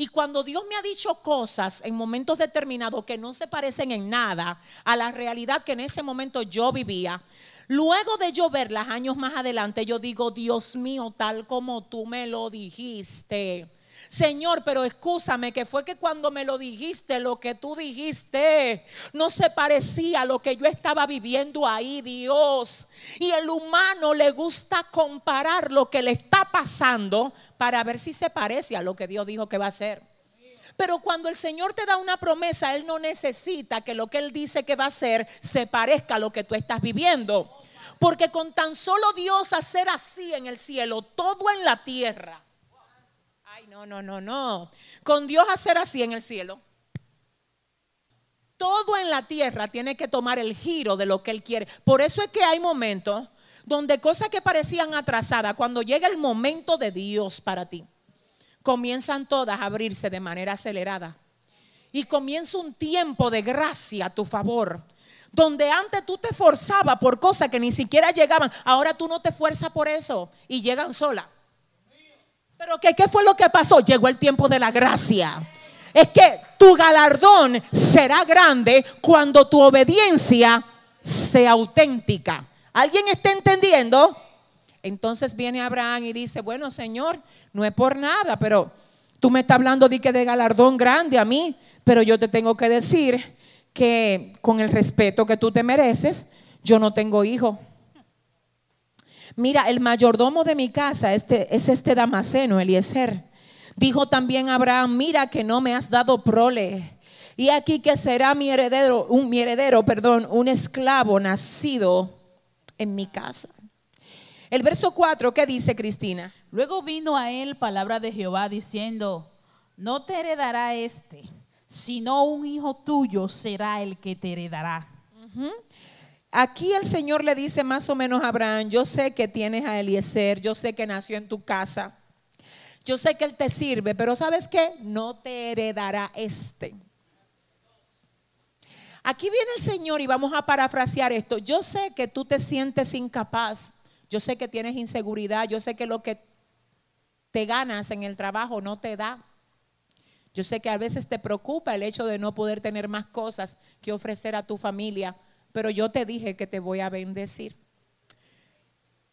Y cuando Dios me ha dicho cosas en momentos determinados que no se parecen en nada a la realidad que en ese momento yo vivía, luego de yo verlas años más adelante, yo digo, Dios mío, tal como tú me lo dijiste. Señor, pero escúchame que fue que cuando me lo dijiste, lo que tú dijiste no se parecía a lo que yo estaba viviendo ahí, Dios. Y el humano le gusta comparar lo que le está pasando para ver si se parece a lo que Dios dijo que va a hacer. Pero cuando el Señor te da una promesa, Él no necesita que lo que Él dice que va a hacer se parezca a lo que tú estás viviendo. Porque con tan solo Dios hacer así en el cielo, todo en la tierra, no, no, no, no. Con Dios hacer así en el cielo. Todo en la tierra tiene que tomar el giro de lo que Él quiere. Por eso es que hay momentos donde cosas que parecían atrasadas, cuando llega el momento de Dios para ti, comienzan todas a abrirse de manera acelerada. Y comienza un tiempo de gracia a tu favor. Donde antes tú te esforzabas por cosas que ni siquiera llegaban, ahora tú no te esfuerzas por eso y llegan solas. Pero ¿qué, ¿qué fue lo que pasó? Llegó el tiempo de la gracia. Es que tu galardón será grande cuando tu obediencia sea auténtica. ¿Alguien está entendiendo? Entonces viene Abraham y dice, bueno Señor, no es por nada, pero tú me estás hablando de que de galardón grande a mí, pero yo te tengo que decir que con el respeto que tú te mereces, yo no tengo hijo. Mira, el mayordomo de mi casa este, es este Damaseno, Eliezer. Dijo también Abraham, mira que no me has dado prole. Y aquí que será mi heredero, un, mi heredero, perdón, un esclavo nacido en mi casa. El verso 4, ¿qué dice Cristina? Luego vino a él palabra de Jehová diciendo, no te heredará este, sino un hijo tuyo será el que te heredará. Aquí el Señor le dice más o menos a Abraham, yo sé que tienes a Eliezer, yo sé que nació en tu casa, yo sé que él te sirve, pero ¿sabes qué? No te heredará este. Aquí viene el Señor y vamos a parafrasear esto. Yo sé que tú te sientes incapaz, yo sé que tienes inseguridad, yo sé que lo que te ganas en el trabajo no te da. Yo sé que a veces te preocupa el hecho de no poder tener más cosas que ofrecer a tu familia pero yo te dije que te voy a bendecir.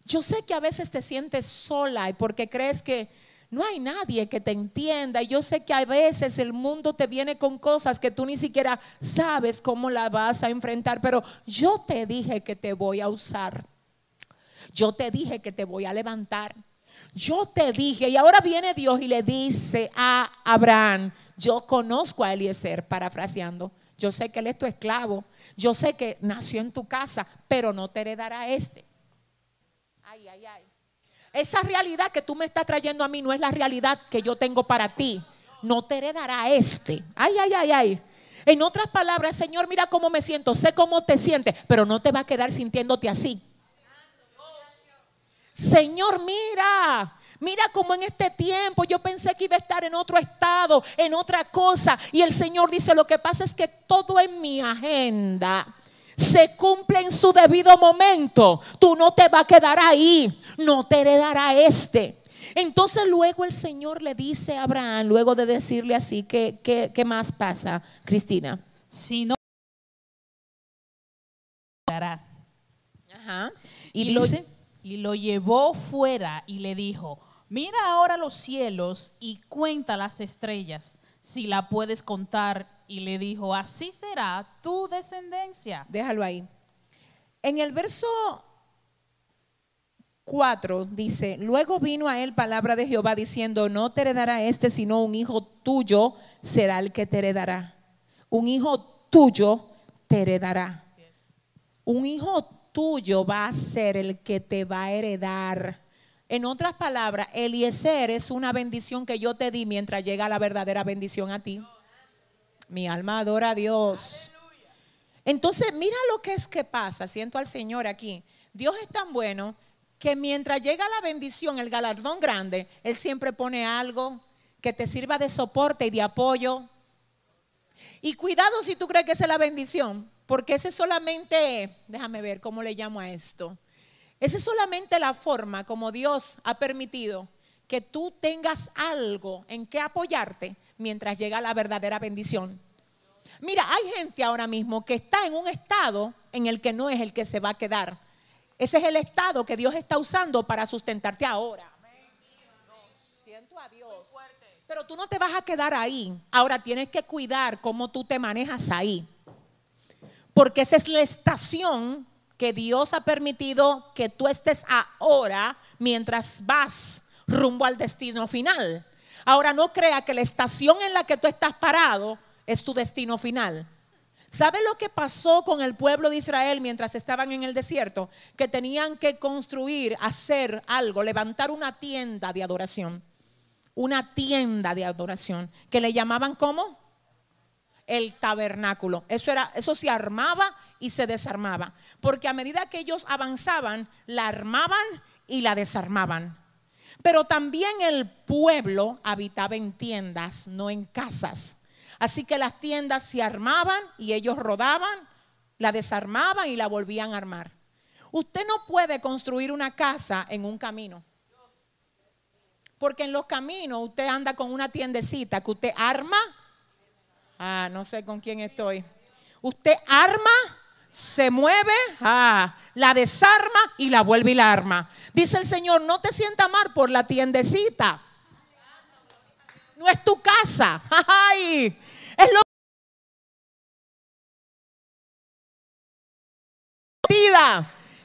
Yo sé que a veces te sientes sola y porque crees que no hay nadie que te entienda. Y yo sé que a veces el mundo te viene con cosas que tú ni siquiera sabes cómo las vas a enfrentar, pero yo te dije que te voy a usar. Yo te dije que te voy a levantar. Yo te dije, y ahora viene Dios y le dice a Abraham, yo conozco a Eliezer, parafraseando, yo sé que él es tu esclavo, yo sé que nació en tu casa, pero no te heredará este. Ay, ay, ay. Esa realidad que tú me estás trayendo a mí no es la realidad que yo tengo para ti. No te heredará este. Ay, ay, ay, ay. En otras palabras, Señor, mira cómo me siento, sé cómo te sientes, pero no te va a quedar sintiéndote así. Señor, mira, Mira cómo en este tiempo yo pensé que iba a estar en otro estado, en otra cosa. Y el Señor dice, lo que pasa es que todo en mi agenda se cumple en su debido momento. Tú no te vas a quedar ahí, no te heredará este. Entonces luego el Señor le dice a Abraham, luego de decirle así, ¿qué, qué, más pasa, Cristina? Si no, Ajá. Y, dice, y lo llevó fuera y le dijo, Mira ahora los cielos y cuenta las estrellas, si la puedes contar. Y le dijo, así será tu descendencia. Déjalo ahí. En el verso 4 dice, luego vino a él palabra de Jehová diciendo, no te heredará este, sino un hijo tuyo será el que te heredará. Un hijo tuyo te heredará. Un hijo tuyo va a ser el que te va a heredar. En otras palabras, Eliezer es una bendición que yo te di mientras llega la verdadera bendición a ti. Mi alma adora a Dios. Entonces, mira lo que es que pasa. Siento al Señor aquí. Dios es tan bueno que mientras llega la bendición, el galardón grande, Él siempre pone algo que te sirva de soporte y de apoyo. Y cuidado si tú crees que esa es la bendición, porque ese es solamente, déjame ver cómo le llamo a esto. Esa es solamente la forma como Dios ha permitido que tú tengas algo en que apoyarte mientras llega la verdadera bendición. Mira, hay gente ahora mismo que está en un estado en el que no es el que se va a quedar. Ese es el estado que Dios está usando para sustentarte ahora. Siento a Dios. Pero tú no te vas a quedar ahí. Ahora tienes que cuidar cómo tú te manejas ahí. Porque esa es la estación que Dios ha permitido que tú estés ahora mientras vas rumbo al destino final. Ahora no crea que la estación en la que tú estás parado es tu destino final. ¿Sabe lo que pasó con el pueblo de Israel mientras estaban en el desierto? Que tenían que construir, hacer algo, levantar una tienda de adoración. Una tienda de adoración. Que le llamaban como el tabernáculo. Eso, era, eso se armaba y se desarmaba. Porque a medida que ellos avanzaban, la armaban y la desarmaban. Pero también el pueblo habitaba en tiendas, no en casas. Así que las tiendas se armaban y ellos rodaban, la desarmaban y la volvían a armar. Usted no puede construir una casa en un camino. Porque en los caminos usted anda con una tiendecita que usted arma. Ah, no sé con quién estoy. Usted arma, se mueve, ah, la desarma y la vuelve y la arma. Dice el Señor, no te sienta mal por la tiendecita. No es tu casa. Ay, es lo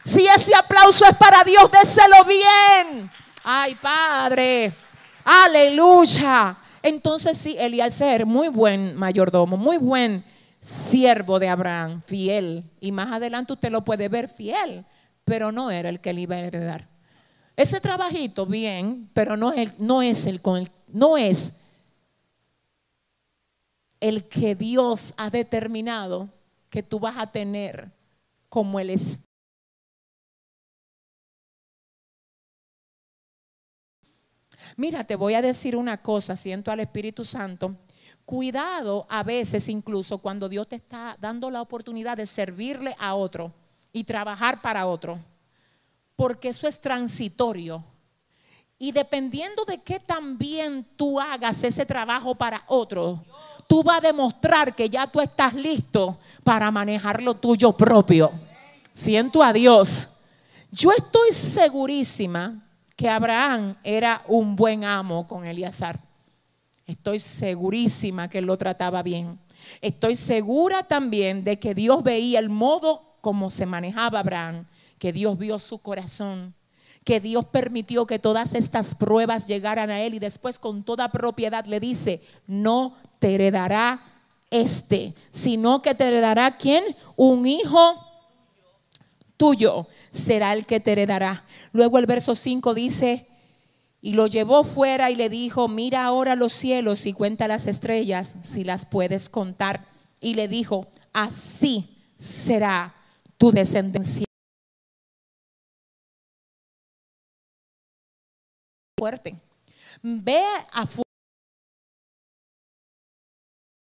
Si ese aplauso es para Dios, déselo bien. Ay, Padre. Aleluya. Entonces sí, ser muy buen mayordomo, muy buen siervo de Abraham, fiel. Y más adelante usted lo puede ver fiel, pero no era el que le iba a heredar. Ese trabajito, bien, pero no, es, no es el no es el que Dios ha determinado que tú vas a tener como el Estado. Mira, te voy a decir una cosa, siento al Espíritu Santo. Cuidado a veces incluso cuando Dios te está dando la oportunidad de servirle a otro y trabajar para otro, porque eso es transitorio. Y dependiendo de qué también tú hagas ese trabajo para otro, tú vas a demostrar que ya tú estás listo para manejar lo tuyo propio. Siento a Dios. Yo estoy segurísima que Abraham era un buen amo con Eleazar. Estoy segurísima que lo trataba bien. Estoy segura también de que Dios veía el modo como se manejaba Abraham, que Dios vio su corazón que Dios permitió que todas estas pruebas llegaran a él y después con toda propiedad le dice, no te heredará este, sino que te heredará quién? Un hijo tuyo será el que te heredará. Luego el verso 5 dice, y lo llevó fuera y le dijo, mira ahora los cielos y cuenta las estrellas si las puedes contar. Y le dijo, así será tu descendencia. fuerte. Ve a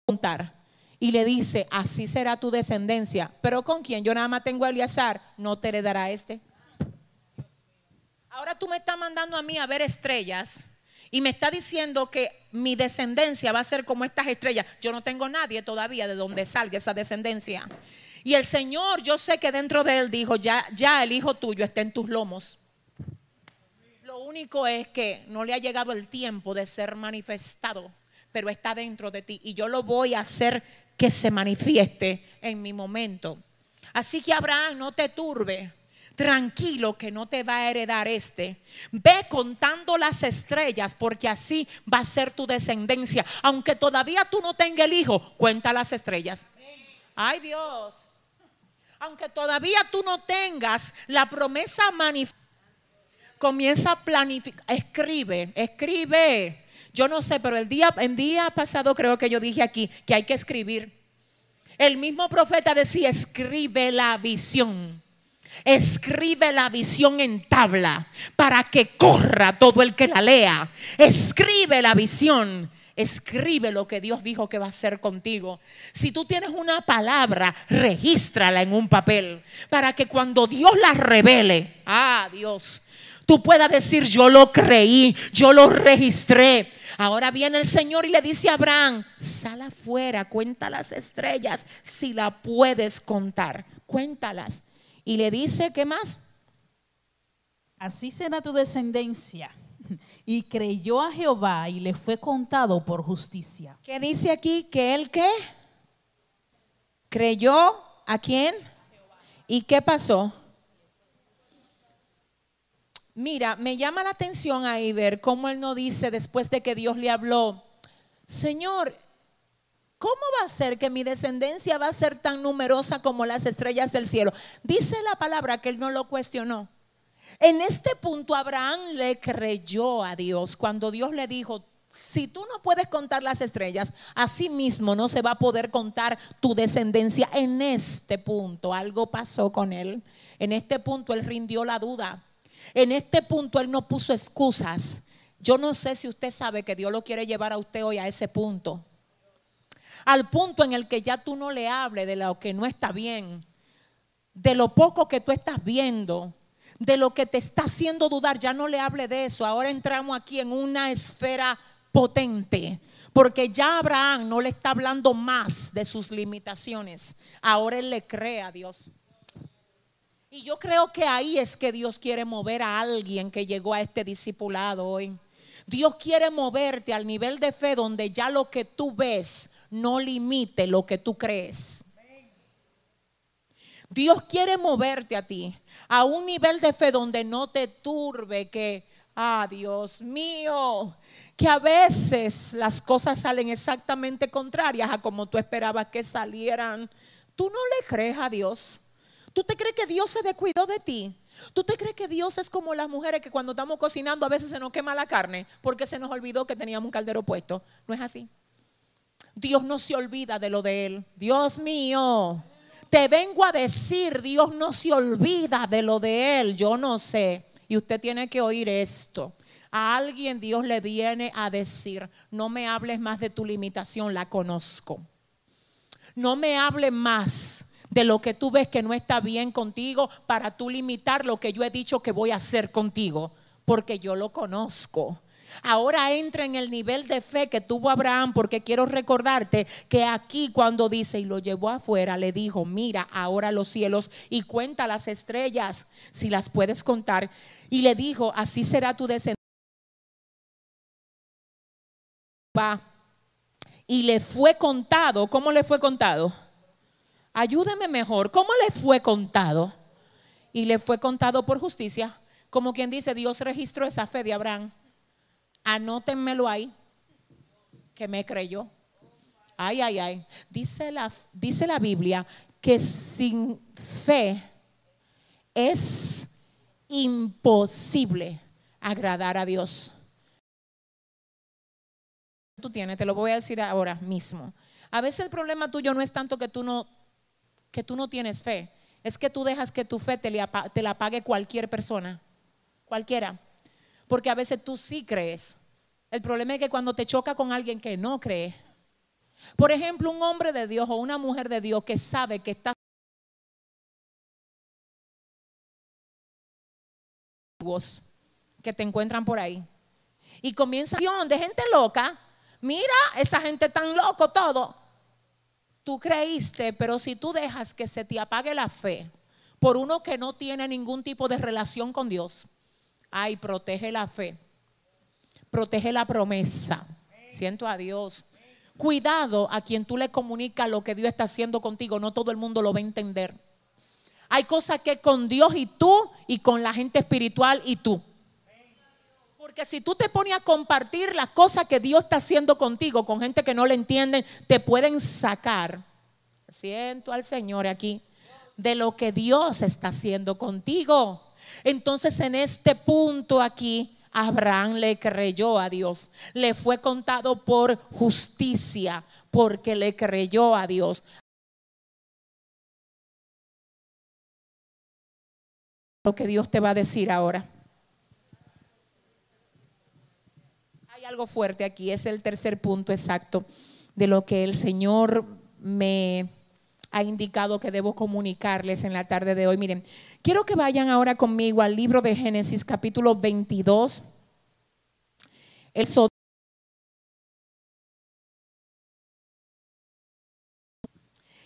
contar y le dice, así será tu descendencia. Pero con quien yo nada más tengo a Eliazar, no te heredará este. Ahora tú me estás mandando a mí a ver estrellas y me está diciendo que mi descendencia va a ser como estas estrellas. Yo no tengo nadie todavía de donde salga esa descendencia. Y el Señor, yo sé que dentro de él dijo, ya, ya el hijo tuyo está en tus lomos único es que no le ha llegado el tiempo de ser manifestado, pero está dentro de ti y yo lo voy a hacer que se manifieste en mi momento. Así que Abraham, no te turbe. Tranquilo que no te va a heredar este. Ve contando las estrellas porque así va a ser tu descendencia. Aunque todavía tú no tengas el hijo, cuenta las estrellas. Ay Dios. Aunque todavía tú no tengas la promesa manifestada, comienza a planificar. Escribe, escribe. Yo no sé, pero el día, día pasado creo que yo dije aquí que hay que escribir. El mismo profeta decía, escribe la visión. Escribe la visión en tabla para que corra todo el que la lea. Escribe la visión. Escribe lo que Dios dijo que va a hacer contigo. Si tú tienes una palabra, regístrala en un papel para que cuando Dios la revele, ah Dios, tú puedas decir, yo lo creí, yo lo registré. Ahora viene el Señor y le dice a Abraham, sal afuera, cuenta las estrellas, si la puedes contar, cuéntalas. Y le dice, ¿qué más? Así será tu descendencia. Y creyó a Jehová y le fue contado por justicia. ¿Qué dice aquí? Que él qué? ¿Creyó a quién? ¿Y qué pasó? Mira, me llama la atención ahí ver cómo él no dice después de que Dios le habló, Señor, ¿Cómo va a ser que mi descendencia va a ser tan numerosa como las estrellas del cielo? Dice la palabra que él no lo cuestionó. En este punto Abraham le creyó a Dios cuando Dios le dijo, si tú no puedes contar las estrellas, así mismo no se va a poder contar tu descendencia. En este punto algo pasó con él. En este punto él rindió la duda. En este punto él no puso excusas. Yo no sé si usted sabe que Dios lo quiere llevar a usted hoy a ese punto al punto en el que ya tú no le hables de lo que no está bien, de lo poco que tú estás viendo, de lo que te está haciendo dudar, ya no le hable de eso. Ahora entramos aquí en una esfera potente, porque ya Abraham no le está hablando más de sus limitaciones, ahora él le cree a Dios. Y yo creo que ahí es que Dios quiere mover a alguien que llegó a este discipulado hoy. Dios quiere moverte al nivel de fe donde ya lo que tú ves no limite lo que tú crees. Dios quiere moverte a ti a un nivel de fe donde no te turbe que, ah, Dios mío, que a veces las cosas salen exactamente contrarias a como tú esperabas que salieran. Tú no le crees a Dios. ¿Tú te crees que Dios se descuidó de ti? ¿Tú te crees que Dios es como las mujeres que cuando estamos cocinando a veces se nos quema la carne porque se nos olvidó que teníamos un caldero puesto? No es así. Dios no se olvida de lo de Él. Dios mío, te vengo a decir, Dios no se olvida de lo de Él. Yo no sé. Y usted tiene que oír esto. A alguien Dios le viene a decir, no me hables más de tu limitación, la conozco. No me hables más de lo que tú ves que no está bien contigo para tú limitar lo que yo he dicho que voy a hacer contigo, porque yo lo conozco. Ahora entra en el nivel de fe que tuvo Abraham, porque quiero recordarte que aquí cuando dice y lo llevó afuera, le dijo, mira ahora los cielos y cuenta las estrellas, si las puedes contar. Y le dijo, así será tu descendencia. Y le fue contado, ¿cómo le fue contado? Ayúdeme mejor, ¿cómo le fue contado? Y le fue contado por justicia, como quien dice, Dios registró esa fe de Abraham. Anótenmelo ahí, que me creyó. Ay, ay, ay. Dice la, dice la Biblia que sin fe es imposible agradar a Dios. Tú tienes, te lo voy a decir ahora mismo. A veces el problema tuyo no es tanto que tú no, que tú no tienes fe, es que tú dejas que tu fe te, te la pague cualquier persona, cualquiera porque a veces tú sí crees. El problema es que cuando te choca con alguien que no cree, por ejemplo, un hombre de Dios o una mujer de Dios que sabe que está que te encuentran por ahí y comienza de gente loca. Mira, esa gente tan loco todo. Tú creíste, pero si tú dejas que se te apague la fe por uno que no tiene ningún tipo de relación con Dios, Ay, protege la fe. Protege la promesa. Siento a Dios. Cuidado a quien tú le comunicas lo que Dios está haciendo contigo. No todo el mundo lo va a entender. Hay cosas que con Dios y tú y con la gente espiritual y tú. Porque si tú te pones a compartir las cosas que Dios está haciendo contigo con gente que no le entienden, te pueden sacar. Siento al Señor aquí de lo que Dios está haciendo contigo. Entonces en este punto aquí, Abraham le creyó a Dios. Le fue contado por justicia porque le creyó a Dios. Lo que Dios te va a decir ahora. Hay algo fuerte aquí, es el tercer punto exacto de lo que el Señor me ha indicado que debo comunicarles en la tarde de hoy. Miren, quiero que vayan ahora conmigo al libro de Génesis capítulo 22. El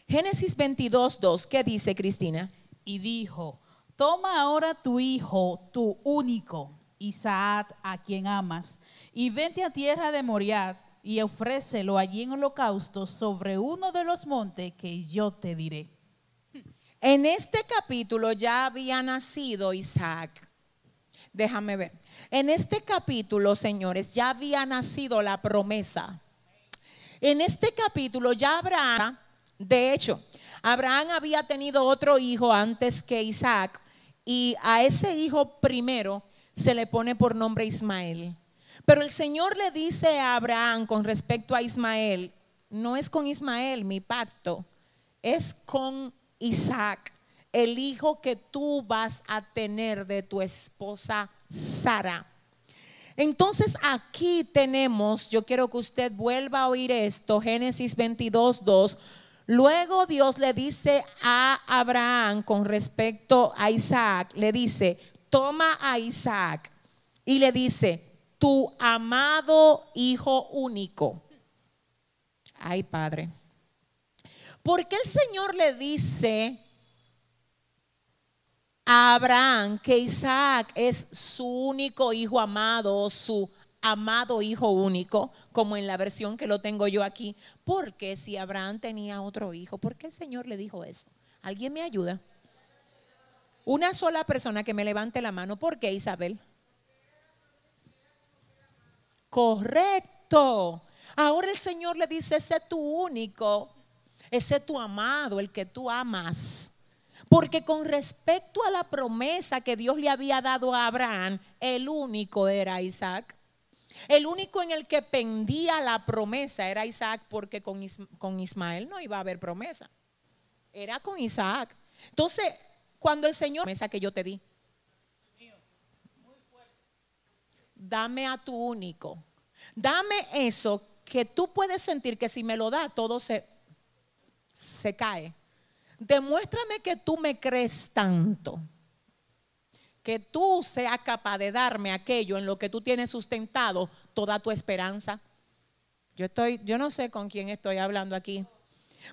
Génesis 22, 2, ¿qué dice Cristina? Y dijo, toma ahora tu hijo, tu único, Isaac, a quien amas, y vente a tierra de Moriah y ofrécelo allí en holocausto sobre uno de los montes que yo te diré. En este capítulo ya había nacido Isaac. Déjame ver. En este capítulo, señores, ya había nacido la promesa. En este capítulo ya Abraham, de hecho, Abraham había tenido otro hijo antes que Isaac y a ese hijo primero se le pone por nombre Ismael. Pero el Señor le dice a Abraham con respecto a Ismael, no es con Ismael mi pacto, es con Isaac, el hijo que tú vas a tener de tu esposa Sara. Entonces aquí tenemos, yo quiero que usted vuelva a oír esto, Génesis 22, 2. Luego Dios le dice a Abraham con respecto a Isaac, le dice, toma a Isaac y le dice, tu amado Hijo único. Ay, Padre. ¿Por qué el Señor le dice a Abraham que Isaac es su único hijo amado, su amado hijo único, como en la versión que lo tengo yo aquí? Porque si Abraham tenía otro hijo, ¿por qué el Señor le dijo eso? ¿Alguien me ayuda? Una sola persona que me levante la mano. ¿Por qué, Isabel? Correcto. Ahora el Señor le dice, ese es tu único, ese es tu amado, el que tú amas. Porque con respecto a la promesa que Dios le había dado a Abraham, el único era Isaac. El único en el que pendía la promesa era Isaac, porque con, con Ismael no iba a haber promesa. Era con Isaac. Entonces, cuando el Señor, promesa que yo te di, dame a tu único. Dame eso que tú puedes sentir que si me lo da, todo se, se cae. Demuéstrame que tú me crees tanto. Que tú seas capaz de darme aquello en lo que tú tienes sustentado toda tu esperanza. Yo estoy, yo no sé con quién estoy hablando aquí.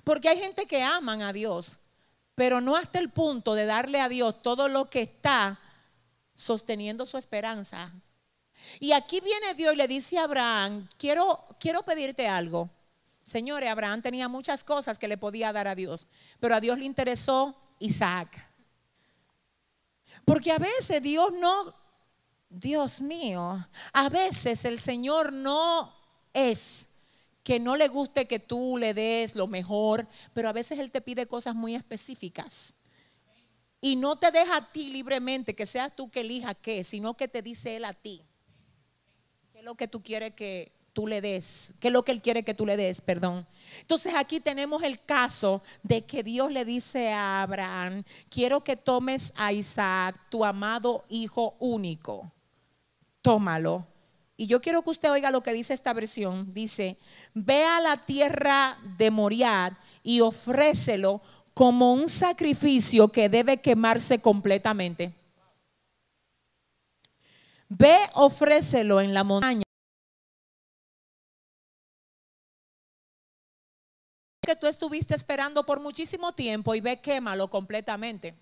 Porque hay gente que aman a Dios, pero no hasta el punto de darle a Dios todo lo que está sosteniendo su esperanza y aquí viene Dios y le dice a Abraham, quiero, quiero pedirte algo. Señores, Abraham tenía muchas cosas que le podía dar a Dios, pero a Dios le interesó Isaac. Porque a veces Dios no, Dios mío, a veces el Señor no es que no le guste que tú le des lo mejor, pero a veces Él te pide cosas muy específicas. Y no te deja a ti libremente, que seas tú que elija qué, sino que te dice Él a ti lo que tú quieres que tú le des? ¿Qué es lo que Él quiere que tú le des? Perdón. Entonces aquí tenemos el caso de que Dios le dice a Abraham, quiero que tomes a Isaac, tu amado hijo único. Tómalo. Y yo quiero que usted oiga lo que dice esta versión. Dice, ve a la tierra de Moriad y ofrécelo como un sacrificio que debe quemarse completamente. Ve, ofrécelo en la montaña. Que tú estuviste esperando por muchísimo tiempo y ve, quémalo completamente.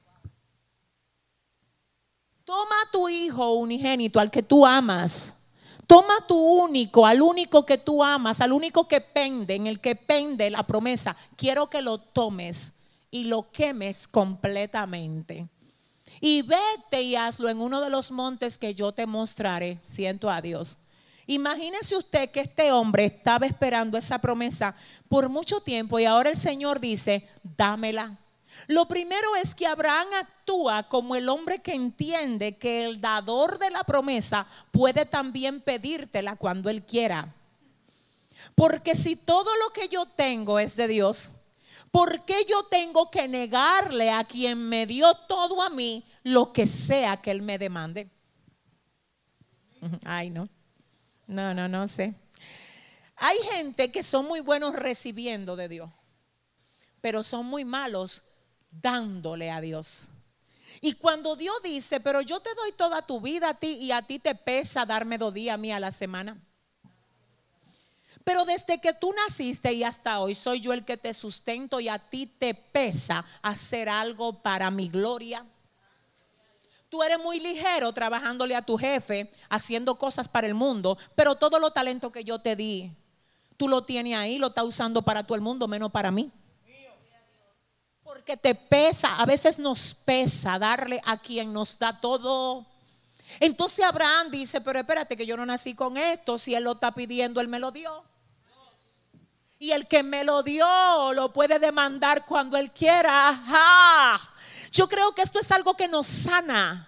Toma a tu hijo unigénito, al que tú amas. Toma tu único, al único que tú amas, al único que pende, en el que pende la promesa. Quiero que lo tomes y lo quemes completamente. Y vete y hazlo en uno de los montes que yo te mostraré. Siento a Dios. Imagínese usted que este hombre estaba esperando esa promesa por mucho tiempo y ahora el Señor dice, dámela. Lo primero es que Abraham actúa como el hombre que entiende que el dador de la promesa puede también pedírtela cuando él quiera. Porque si todo lo que yo tengo es de Dios, ¿por qué yo tengo que negarle a quien me dio todo a mí lo que sea que él me demande? Ay, no. No, no, no sé. Hay gente que son muy buenos recibiendo de Dios, pero son muy malos dándole a Dios. Y cuando Dios dice, pero yo te doy toda tu vida a ti y a ti te pesa darme dos días a mí a la semana. Pero desde que tú naciste y hasta hoy soy yo el que te sustento y a ti te pesa hacer algo para mi gloria. Tú eres muy ligero trabajándole a tu jefe, haciendo cosas para el mundo, pero todo lo talento que yo te di, tú lo tienes ahí, lo estás usando para todo el mundo, menos para mí. Porque te pesa, a veces nos pesa darle a quien nos da todo. Entonces Abraham dice, pero espérate que yo no nací con esto, si él lo está pidiendo, él me lo dio. Y el que me lo dio lo puede demandar cuando él quiera. Ajá. Yo creo que esto es algo que nos sana,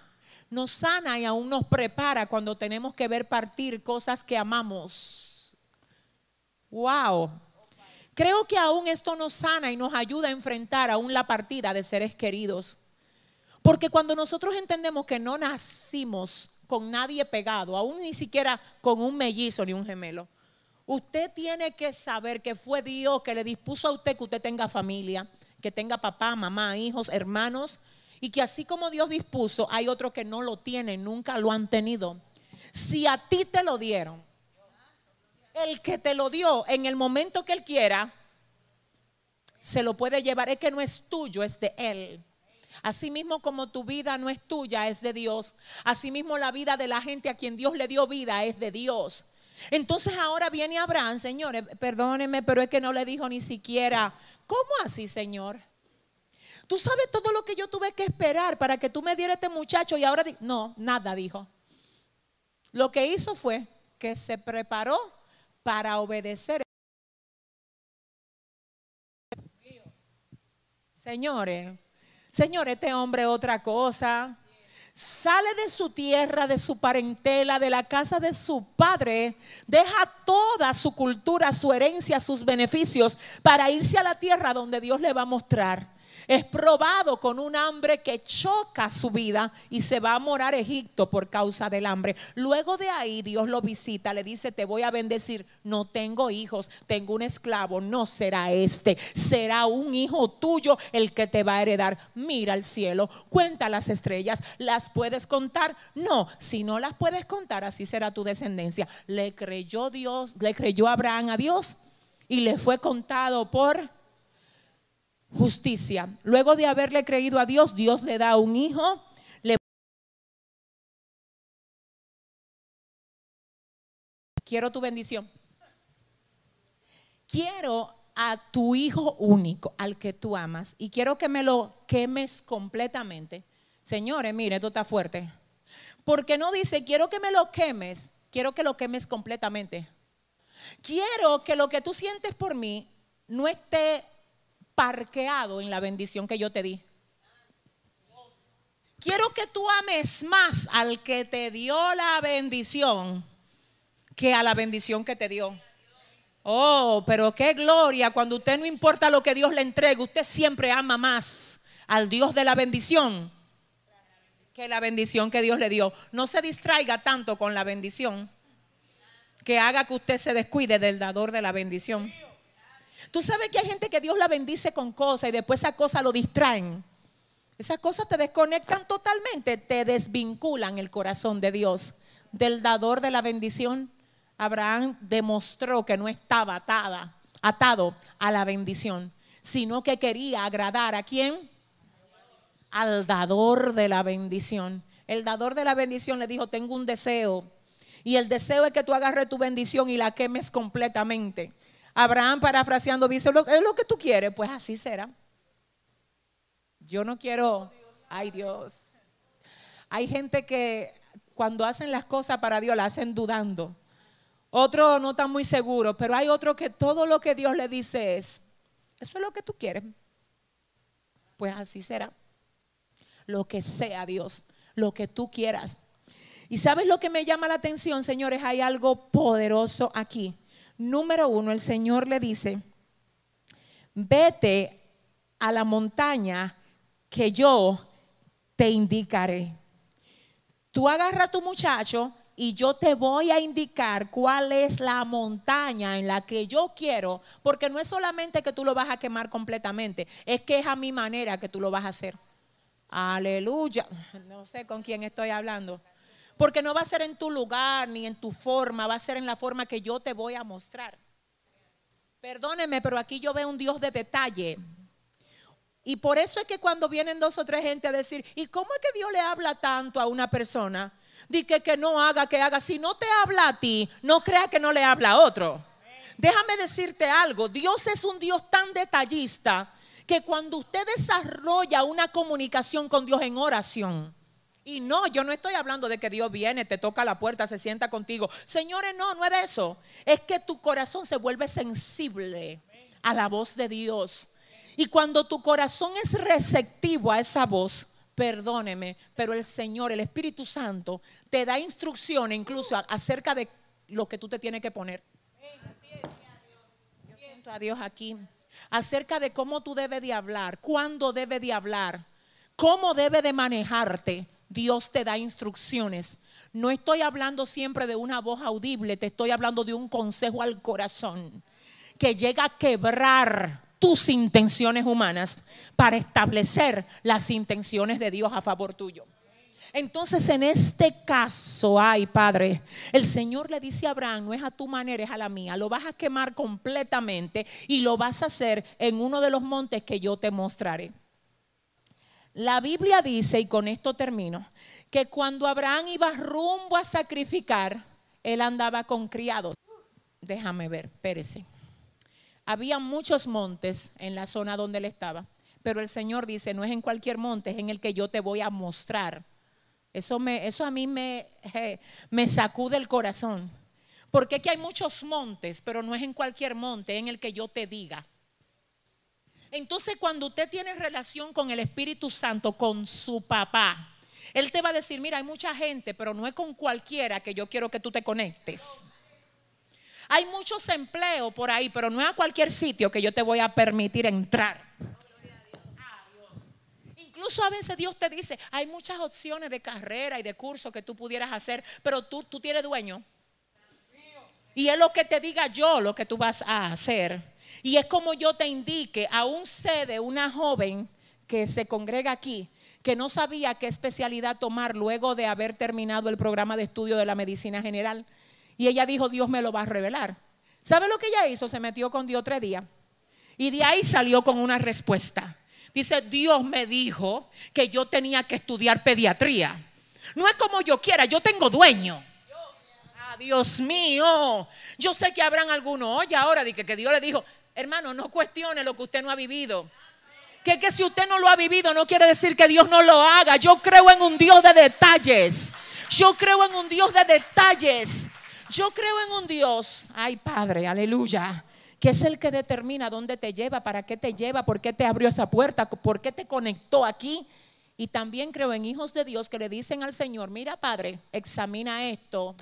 nos sana y aún nos prepara cuando tenemos que ver partir cosas que amamos. Wow. Creo que aún esto nos sana y nos ayuda a enfrentar aún la partida de seres queridos. Porque cuando nosotros entendemos que no nacimos con nadie pegado, aún ni siquiera con un mellizo ni un gemelo, usted tiene que saber que fue Dios que le dispuso a usted que usted tenga familia, que tenga papá, mamá, hijos, hermanos, y que así como Dios dispuso, hay otros que no lo tienen, nunca lo han tenido. Si a ti te lo dieron, el que te lo dio en el momento que él quiera, se lo puede llevar. Es que no es tuyo, es de él. Asimismo como tu vida no es tuya, es de Dios. Asimismo la vida de la gente a quien Dios le dio vida es de Dios. Entonces ahora viene Abraham, señores, perdónenme, pero es que no le dijo ni siquiera, ¿Cómo así, Señor? Tú sabes todo lo que yo tuve que esperar para que tú me dieras este muchacho y ahora no, nada dijo. Lo que hizo fue que se preparó para obedecer. Señores, señores, este hombre otra cosa sale de su tierra, de su parentela, de la casa de su padre, deja toda su cultura, su herencia, sus beneficios para irse a la tierra donde Dios le va a mostrar es probado con un hambre que choca su vida y se va a morar a Egipto por causa del hambre. Luego de ahí Dios lo visita, le dice, te voy a bendecir. No tengo hijos, tengo un esclavo, no será este, será un hijo tuyo el que te va a heredar. Mira al cielo, cuenta las estrellas, ¿las puedes contar? No, si no las puedes contar, así será tu descendencia. Le creyó Dios, le creyó Abraham a Dios y le fue contado por justicia. Luego de haberle creído a Dios, Dios le da un hijo. Le... Quiero tu bendición. Quiero a tu hijo único, al que tú amas, y quiero que me lo quemes completamente. Señores, mire, esto está fuerte. Porque no dice, quiero que me lo quemes, quiero que lo quemes completamente. Quiero que lo que tú sientes por mí no esté parqueado en la bendición que yo te di. Quiero que tú ames más al que te dio la bendición que a la bendición que te dio. Oh, pero qué gloria cuando usted no importa lo que Dios le entregue, usted siempre ama más al Dios de la bendición que la bendición que Dios le dio. No se distraiga tanto con la bendición que haga que usted se descuide del dador de la bendición. Tú sabes que hay gente que Dios la bendice con cosas y después esa cosa lo distraen. Esas cosas te desconectan totalmente, te desvinculan el corazón de Dios, del dador de la bendición. Abraham demostró que no estaba atada, atado a la bendición, sino que quería agradar a quién? Al dador de la bendición. El dador de la bendición le dijo, tengo un deseo. Y el deseo es que tú agarres tu bendición y la quemes completamente. Abraham parafraseando dice, es lo que tú quieres, pues así será. Yo no quiero, ay Dios. Hay gente que cuando hacen las cosas para Dios la hacen dudando. Otro no está muy seguro, pero hay otro que todo lo que Dios le dice es, eso es lo que tú quieres. Pues así será. Lo que sea Dios, lo que tú quieras. Y sabes lo que me llama la atención, señores, hay algo poderoso aquí. Número uno, el Señor le dice, vete a la montaña que yo te indicaré. Tú agarra a tu muchacho y yo te voy a indicar cuál es la montaña en la que yo quiero, porque no es solamente que tú lo vas a quemar completamente, es que es a mi manera que tú lo vas a hacer. Aleluya. No sé con quién estoy hablando. Porque no va a ser en tu lugar ni en tu forma, va a ser en la forma que yo te voy a mostrar. Perdóneme, pero aquí yo veo un Dios de detalle. Y por eso es que cuando vienen dos o tres gente a decir, ¿y cómo es que Dios le habla tanto a una persona? Di que, que no haga, que haga. Si no te habla a ti, no crea que no le habla a otro. Déjame decirte algo, Dios es un Dios tan detallista que cuando usted desarrolla una comunicación con Dios en oración, y no, yo no estoy hablando de que Dios viene, te toca la puerta, se sienta contigo. Señores, no, no es de eso. Es que tu corazón se vuelve sensible a la voz de Dios. Y cuando tu corazón es receptivo a esa voz, perdóneme, pero el Señor, el Espíritu Santo, te da instrucciones incluso acerca de lo que tú te tienes que poner. Yo siento a Dios aquí. Acerca de cómo tú debes de hablar, cuándo debe de hablar, cómo debe de manejarte. Dios te da instrucciones. No estoy hablando siempre de una voz audible, te estoy hablando de un consejo al corazón que llega a quebrar tus intenciones humanas para establecer las intenciones de Dios a favor tuyo. Entonces en este caso, ay Padre, el Señor le dice a Abraham, no es a tu manera, es a la mía, lo vas a quemar completamente y lo vas a hacer en uno de los montes que yo te mostraré. La Biblia dice, y con esto termino, que cuando Abraham iba rumbo a sacrificar, él andaba con criados. Déjame ver, espérese. Había muchos montes en la zona donde él estaba, pero el Señor dice, no es en cualquier monte, en el que yo te voy a mostrar. Eso, me, eso a mí me, me sacude el corazón. Porque aquí hay muchos montes, pero no es en cualquier monte en el que yo te diga. Entonces cuando usted tiene relación con el Espíritu Santo, con su papá, Él te va a decir, mira, hay mucha gente, pero no es con cualquiera que yo quiero que tú te conectes. Hay muchos empleos por ahí, pero no es a cualquier sitio que yo te voy a permitir entrar. Incluso a veces Dios te dice, hay muchas opciones de carrera y de curso que tú pudieras hacer, pero tú, tú tienes dueño. Y es lo que te diga yo lo que tú vas a hacer. Y es como yo te indique, aún sé de una joven que se congrega aquí, que no sabía qué especialidad tomar luego de haber terminado el programa de estudio de la medicina general. Y ella dijo, Dios me lo va a revelar. ¿Sabe lo que ella hizo? Se metió con Dios tres días. Y de ahí salió con una respuesta. Dice, Dios me dijo que yo tenía que estudiar pediatría. No es como yo quiera, yo tengo dueño. Ah, Dios mío. Yo sé que habrán algunos, oye, ahora que, que Dios le dijo, Hermano, no cuestione lo que usted no ha vivido. Que, que si usted no lo ha vivido no quiere decir que Dios no lo haga. Yo creo en un Dios de detalles. Yo creo en un Dios de detalles. Yo creo en un Dios, ay Padre, aleluya, que es el que determina dónde te lleva, para qué te lleva, por qué te abrió esa puerta, por qué te conectó aquí. Y también creo en hijos de Dios que le dicen al Señor, mira Padre, examina esto.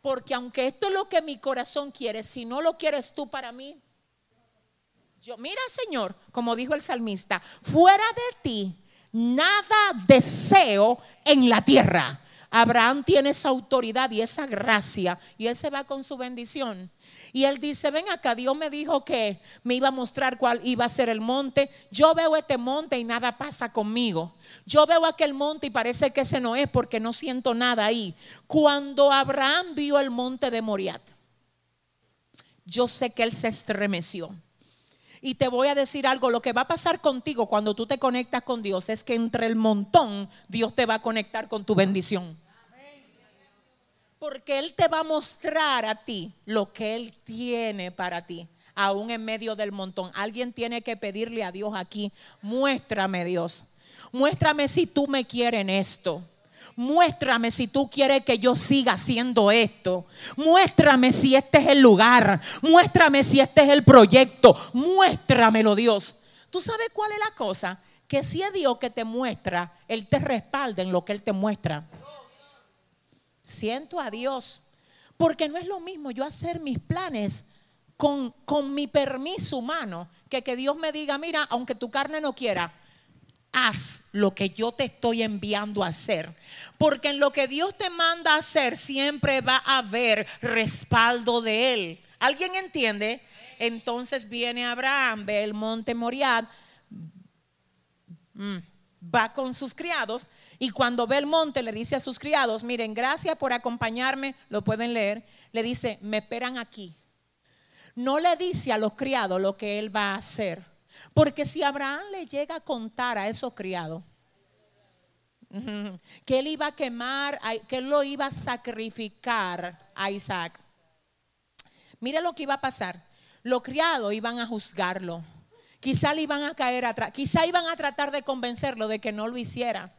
Porque aunque esto es lo que mi corazón quiere, si no lo quieres tú para mí, mira Señor, como dijo el salmista, fuera de ti nada deseo en la tierra. Abraham tiene esa autoridad y esa gracia y él se va con su bendición. Y él dice, ven acá, Dios me dijo que me iba a mostrar cuál iba a ser el monte. Yo veo este monte y nada pasa conmigo. Yo veo aquel monte y parece que ese no es porque no siento nada ahí. Cuando Abraham vio el monte de Moriat, yo sé que él se estremeció. Y te voy a decir algo, lo que va a pasar contigo cuando tú te conectas con Dios es que entre el montón Dios te va a conectar con tu bendición. Porque Él te va a mostrar a ti lo que Él tiene para ti. aún en medio del montón. Alguien tiene que pedirle a Dios aquí, muéstrame Dios, muéstrame si tú me quieres en esto. Muéstrame si tú quieres que yo siga haciendo esto. Muéstrame si este es el lugar. Muéstrame si este es el proyecto. Muéstramelo, Dios. ¿Tú sabes cuál es la cosa? Que si es Dios que te muestra, Él te respalda en lo que Él te muestra. Siento a Dios. Porque no es lo mismo yo hacer mis planes con, con mi permiso humano que que Dios me diga, mira, aunque tu carne no quiera, haz lo que yo te estoy enviando a hacer. Porque en lo que Dios te manda a hacer siempre va a haber respaldo de Él. ¿Alguien entiende? Entonces viene Abraham, ve el monte Moriad, mm, va con sus criados y cuando ve el monte le dice a sus criados, miren, gracias por acompañarme, lo pueden leer, le dice, me esperan aquí. No le dice a los criados lo que él va a hacer porque si Abraham le llega a contar a esos criados que él iba a quemar, que él lo iba a sacrificar a Isaac, mire lo que iba a pasar. Los criados iban a juzgarlo. Quizá le iban a caer atrás. Quizá iban a tratar de convencerlo de que no lo hiciera.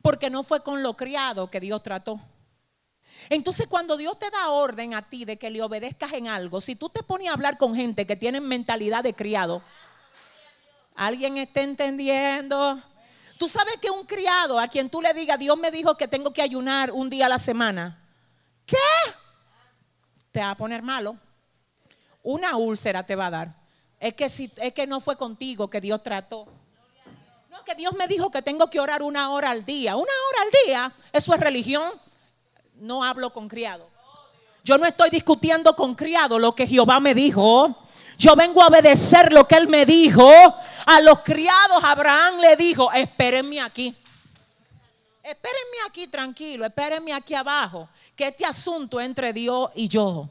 Porque no fue con lo criado que Dios trató. Entonces cuando Dios te da orden a ti de que le obedezcas en algo, si tú te pones a hablar con gente que tiene mentalidad de criado, ¿Alguien está entendiendo? Tú sabes que un criado a quien tú le digas, Dios me dijo que tengo que ayunar un día a la semana. ¿Qué? Te va a poner malo. Una úlcera te va a dar. Es que, si, es que no fue contigo que Dios trató. No, que Dios me dijo que tengo que orar una hora al día. Una hora al día, eso es religión. No hablo con criado. Yo no estoy discutiendo con criado lo que Jehová me dijo. Yo vengo a obedecer lo que él me dijo. A los criados Abraham le dijo, espérenme aquí. Espérenme aquí tranquilo, espérenme aquí abajo, que este asunto entre Dios y yo.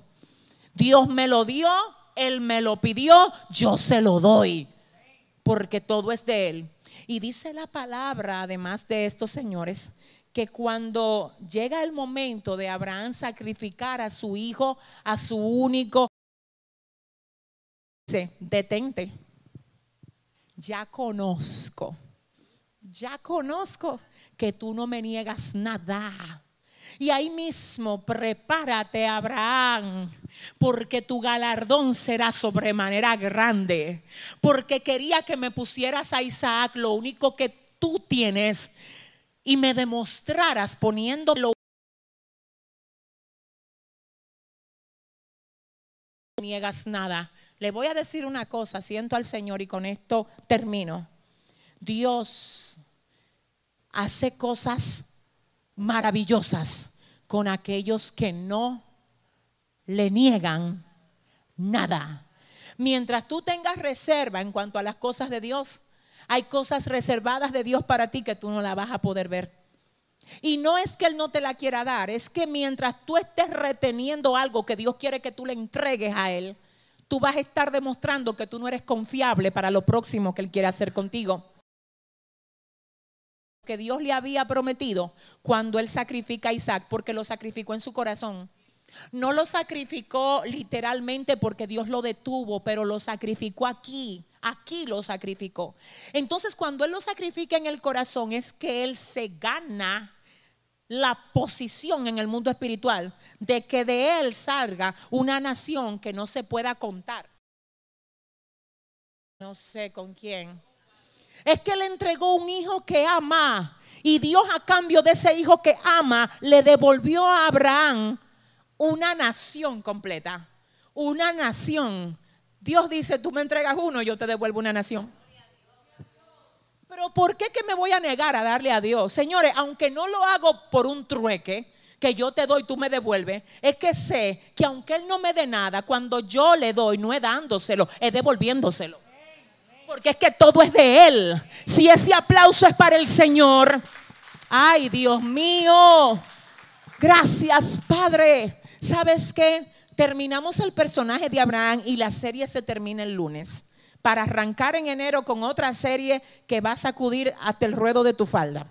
Dios me lo dio, Él me lo pidió, yo se lo doy, porque todo es de Él. Y dice la palabra, además de estos señores, que cuando llega el momento de Abraham sacrificar a su hijo, a su único, detente. Ya conozco, ya conozco que tú no me niegas nada. Y ahí mismo prepárate, Abraham, porque tu galardón será sobremanera grande. Porque quería que me pusieras a Isaac lo único que tú tienes y me demostraras poniéndolo. Niegas nada. Le voy a decir una cosa, siento al Señor y con esto termino. Dios hace cosas maravillosas con aquellos que no le niegan nada. Mientras tú tengas reserva en cuanto a las cosas de Dios, hay cosas reservadas de Dios para ti que tú no la vas a poder ver. Y no es que Él no te la quiera dar, es que mientras tú estés reteniendo algo que Dios quiere que tú le entregues a Él, tú vas a estar demostrando que tú no eres confiable para lo próximo que Él quiere hacer contigo. Que Dios le había prometido cuando Él sacrifica a Isaac, porque lo sacrificó en su corazón. No lo sacrificó literalmente porque Dios lo detuvo, pero lo sacrificó aquí. Aquí lo sacrificó. Entonces cuando Él lo sacrifica en el corazón es que Él se gana la posición en el mundo espiritual de que de él salga una nación que no se pueda contar. No sé con quién. Es que le entregó un hijo que ama y Dios a cambio de ese hijo que ama le devolvió a Abraham una nación completa. Una nación. Dios dice, tú me entregas uno, yo te devuelvo una nación. Pero ¿por qué que me voy a negar a darle a Dios? Señores, aunque no lo hago por un trueque, que yo te doy, tú me devuelves, es que sé que aunque Él no me dé nada, cuando yo le doy, no es dándoselo, es devolviéndoselo. Porque es que todo es de Él. Si ese aplauso es para el Señor, ay Dios mío, gracias Padre. ¿Sabes qué? Terminamos el personaje de Abraham y la serie se termina el lunes para arrancar en enero con otra serie que va a sacudir hasta el ruedo de tu falda.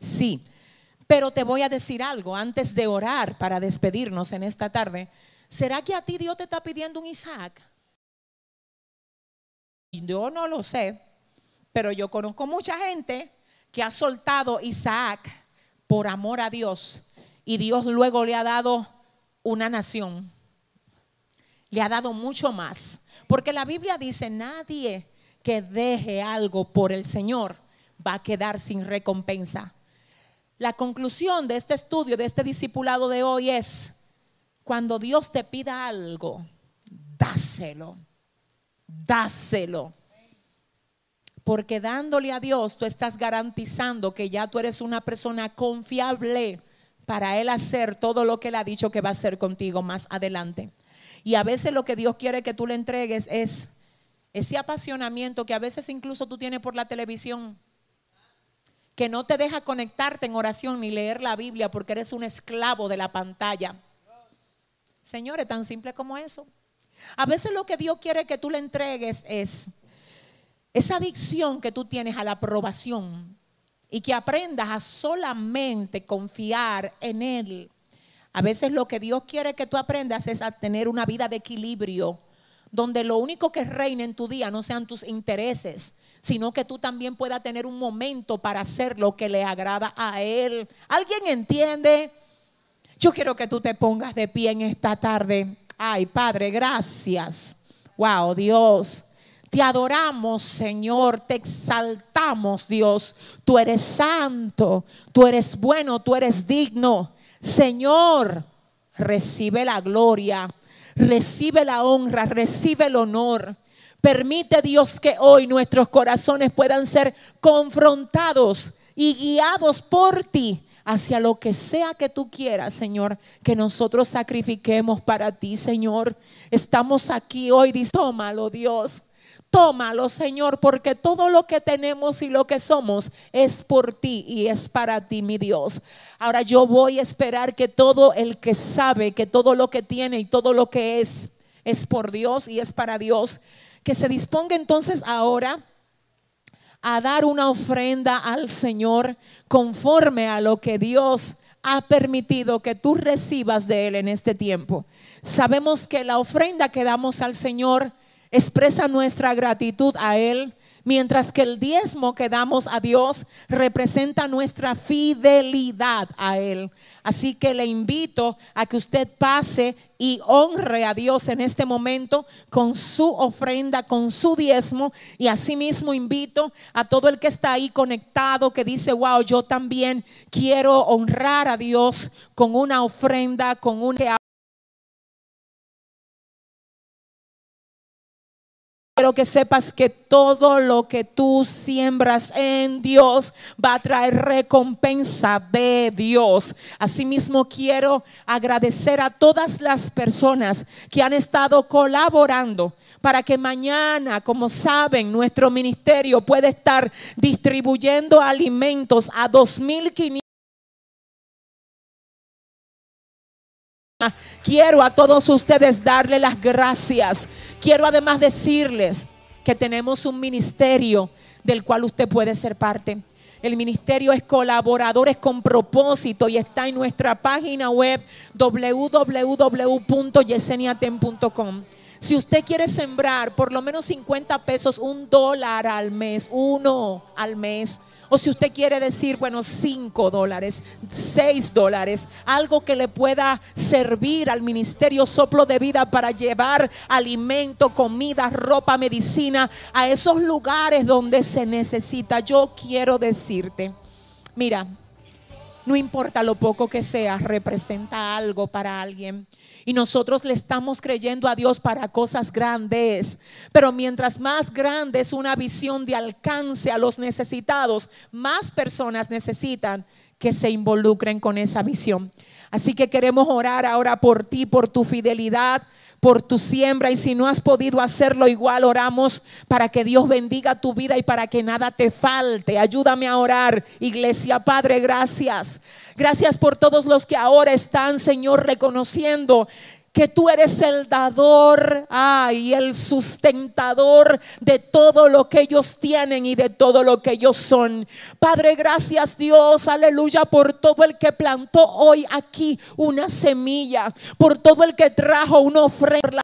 Sí, pero te voy a decir algo antes de orar para despedirnos en esta tarde. ¿Será que a ti Dios te está pidiendo un Isaac? Yo no lo sé, pero yo conozco mucha gente que ha soltado Isaac por amor a Dios y Dios luego le ha dado una nación. Le ha dado mucho más. Porque la Biblia dice, nadie que deje algo por el Señor va a quedar sin recompensa. La conclusión de este estudio, de este discipulado de hoy es, cuando Dios te pida algo, dáselo, dáselo. Porque dándole a Dios, tú estás garantizando que ya tú eres una persona confiable para Él hacer todo lo que Él ha dicho que va a hacer contigo más adelante. Y a veces lo que Dios quiere que tú le entregues es ese apasionamiento que a veces incluso tú tienes por la televisión, que no te deja conectarte en oración ni leer la Biblia porque eres un esclavo de la pantalla. Señores, tan simple como eso. A veces lo que Dios quiere que tú le entregues es esa adicción que tú tienes a la aprobación y que aprendas a solamente confiar en Él. A veces lo que Dios quiere que tú aprendas es a tener una vida de equilibrio, donde lo único que reina en tu día no sean tus intereses, sino que tú también puedas tener un momento para hacer lo que le agrada a Él. ¿Alguien entiende? Yo quiero que tú te pongas de pie en esta tarde. Ay, Padre, gracias. Wow, Dios. Te adoramos, Señor, te exaltamos, Dios. Tú eres santo, tú eres bueno, tú eres digno. Señor, recibe la gloria, recibe la honra, recibe el honor. Permite Dios que hoy nuestros corazones puedan ser confrontados y guiados por ti hacia lo que sea que tú quieras, Señor, que nosotros sacrifiquemos para ti, Señor. Estamos aquí hoy, tómalo, Dios. Tómalo, Señor, porque todo lo que tenemos y lo que somos es por ti y es para ti, mi Dios. Ahora yo voy a esperar que todo el que sabe que todo lo que tiene y todo lo que es es por Dios y es para Dios, que se disponga entonces ahora a dar una ofrenda al Señor conforme a lo que Dios ha permitido que tú recibas de Él en este tiempo. Sabemos que la ofrenda que damos al Señor expresa nuestra gratitud a Él, mientras que el diezmo que damos a Dios representa nuestra fidelidad a Él. Así que le invito a que usted pase y honre a Dios en este momento con su ofrenda, con su diezmo. Y asimismo invito a todo el que está ahí conectado, que dice, wow, yo también quiero honrar a Dios con una ofrenda, con un... Que sepas que todo lo que tú siembras en Dios va a traer recompensa de Dios. Asimismo, quiero agradecer a todas las personas que han estado colaborando para que mañana, como saben, nuestro ministerio puede estar distribuyendo alimentos a 2.500 Quiero a todos ustedes darle las gracias. Quiero además decirles que tenemos un ministerio del cual usted puede ser parte. El ministerio es colaboradores con propósito y está en nuestra página web www.yeseniaten.com. Si usted quiere sembrar por lo menos 50 pesos, un dólar al mes, uno al mes, o si usted quiere decir, bueno, 5 dólares, 6 dólares, algo que le pueda servir al ministerio soplo de vida para llevar alimento, comida, ropa, medicina a esos lugares donde se necesita. Yo quiero decirte, mira, no importa lo poco que sea, representa algo para alguien. Y nosotros le estamos creyendo a Dios para cosas grandes. Pero mientras más grande es una visión de alcance a los necesitados, más personas necesitan que se involucren con esa visión. Así que queremos orar ahora por ti, por tu fidelidad, por tu siembra y si no has podido hacerlo igual, oramos para que Dios bendiga tu vida y para que nada te falte. Ayúdame a orar, iglesia Padre, gracias. Gracias por todos los que ahora están, Señor, reconociendo que tú eres el dador y el sustentador de todo lo que ellos tienen y de todo lo que ellos son. Padre, gracias Dios, aleluya, por todo el que plantó hoy aquí una semilla, por todo el que trajo una ofrenda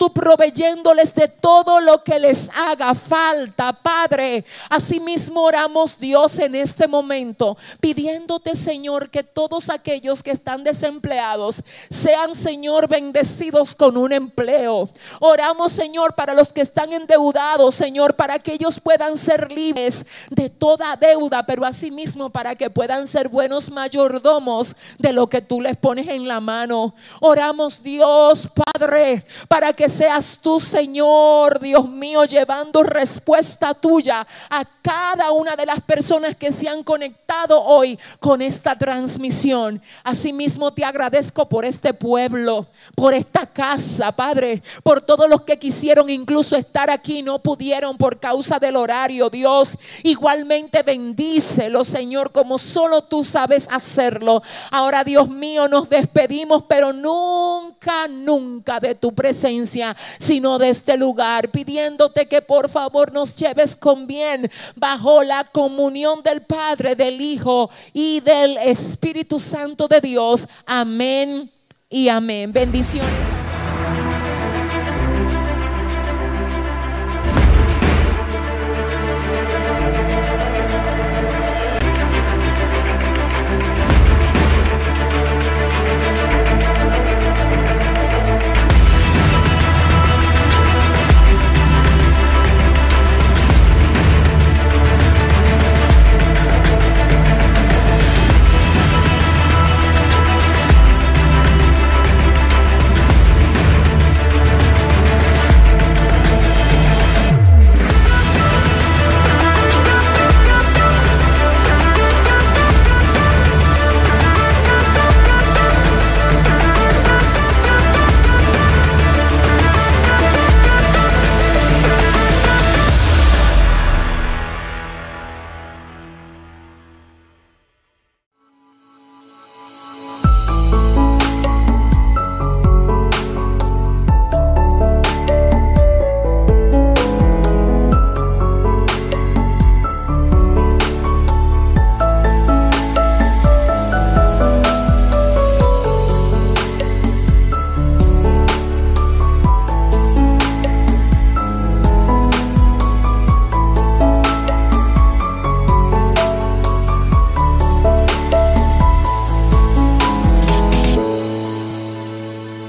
tú proveyéndoles de todo lo que les haga falta, Padre. Asimismo oramos, Dios, en este momento, pidiéndote, Señor, que todos aquellos que están desempleados sean, Señor, bendecidos con un empleo. Oramos, Señor, para los que están endeudados, Señor, para que ellos puedan ser libres de toda deuda, pero asimismo para que puedan ser buenos mayordomos de lo que tú les pones en la mano. Oramos, Dios, Padre, para que seas tú, Señor, Dios mío, llevando respuesta tuya a cada una de las personas que se han conectado hoy con esta transmisión. Asimismo, te agradezco por este pueblo, por esta casa, Padre, por todos los que quisieron incluso estar aquí, no pudieron por causa del horario, Dios. Igualmente bendícelo, Señor, como solo tú sabes hacerlo. Ahora, Dios mío, nos despedimos, pero nunca, nunca de tu presencia, sino de este lugar, pidiéndote que por favor nos lleves con bien bajo la comunión del Padre, del Hijo y del Espíritu Santo de Dios. Amén y amén. Bendiciones.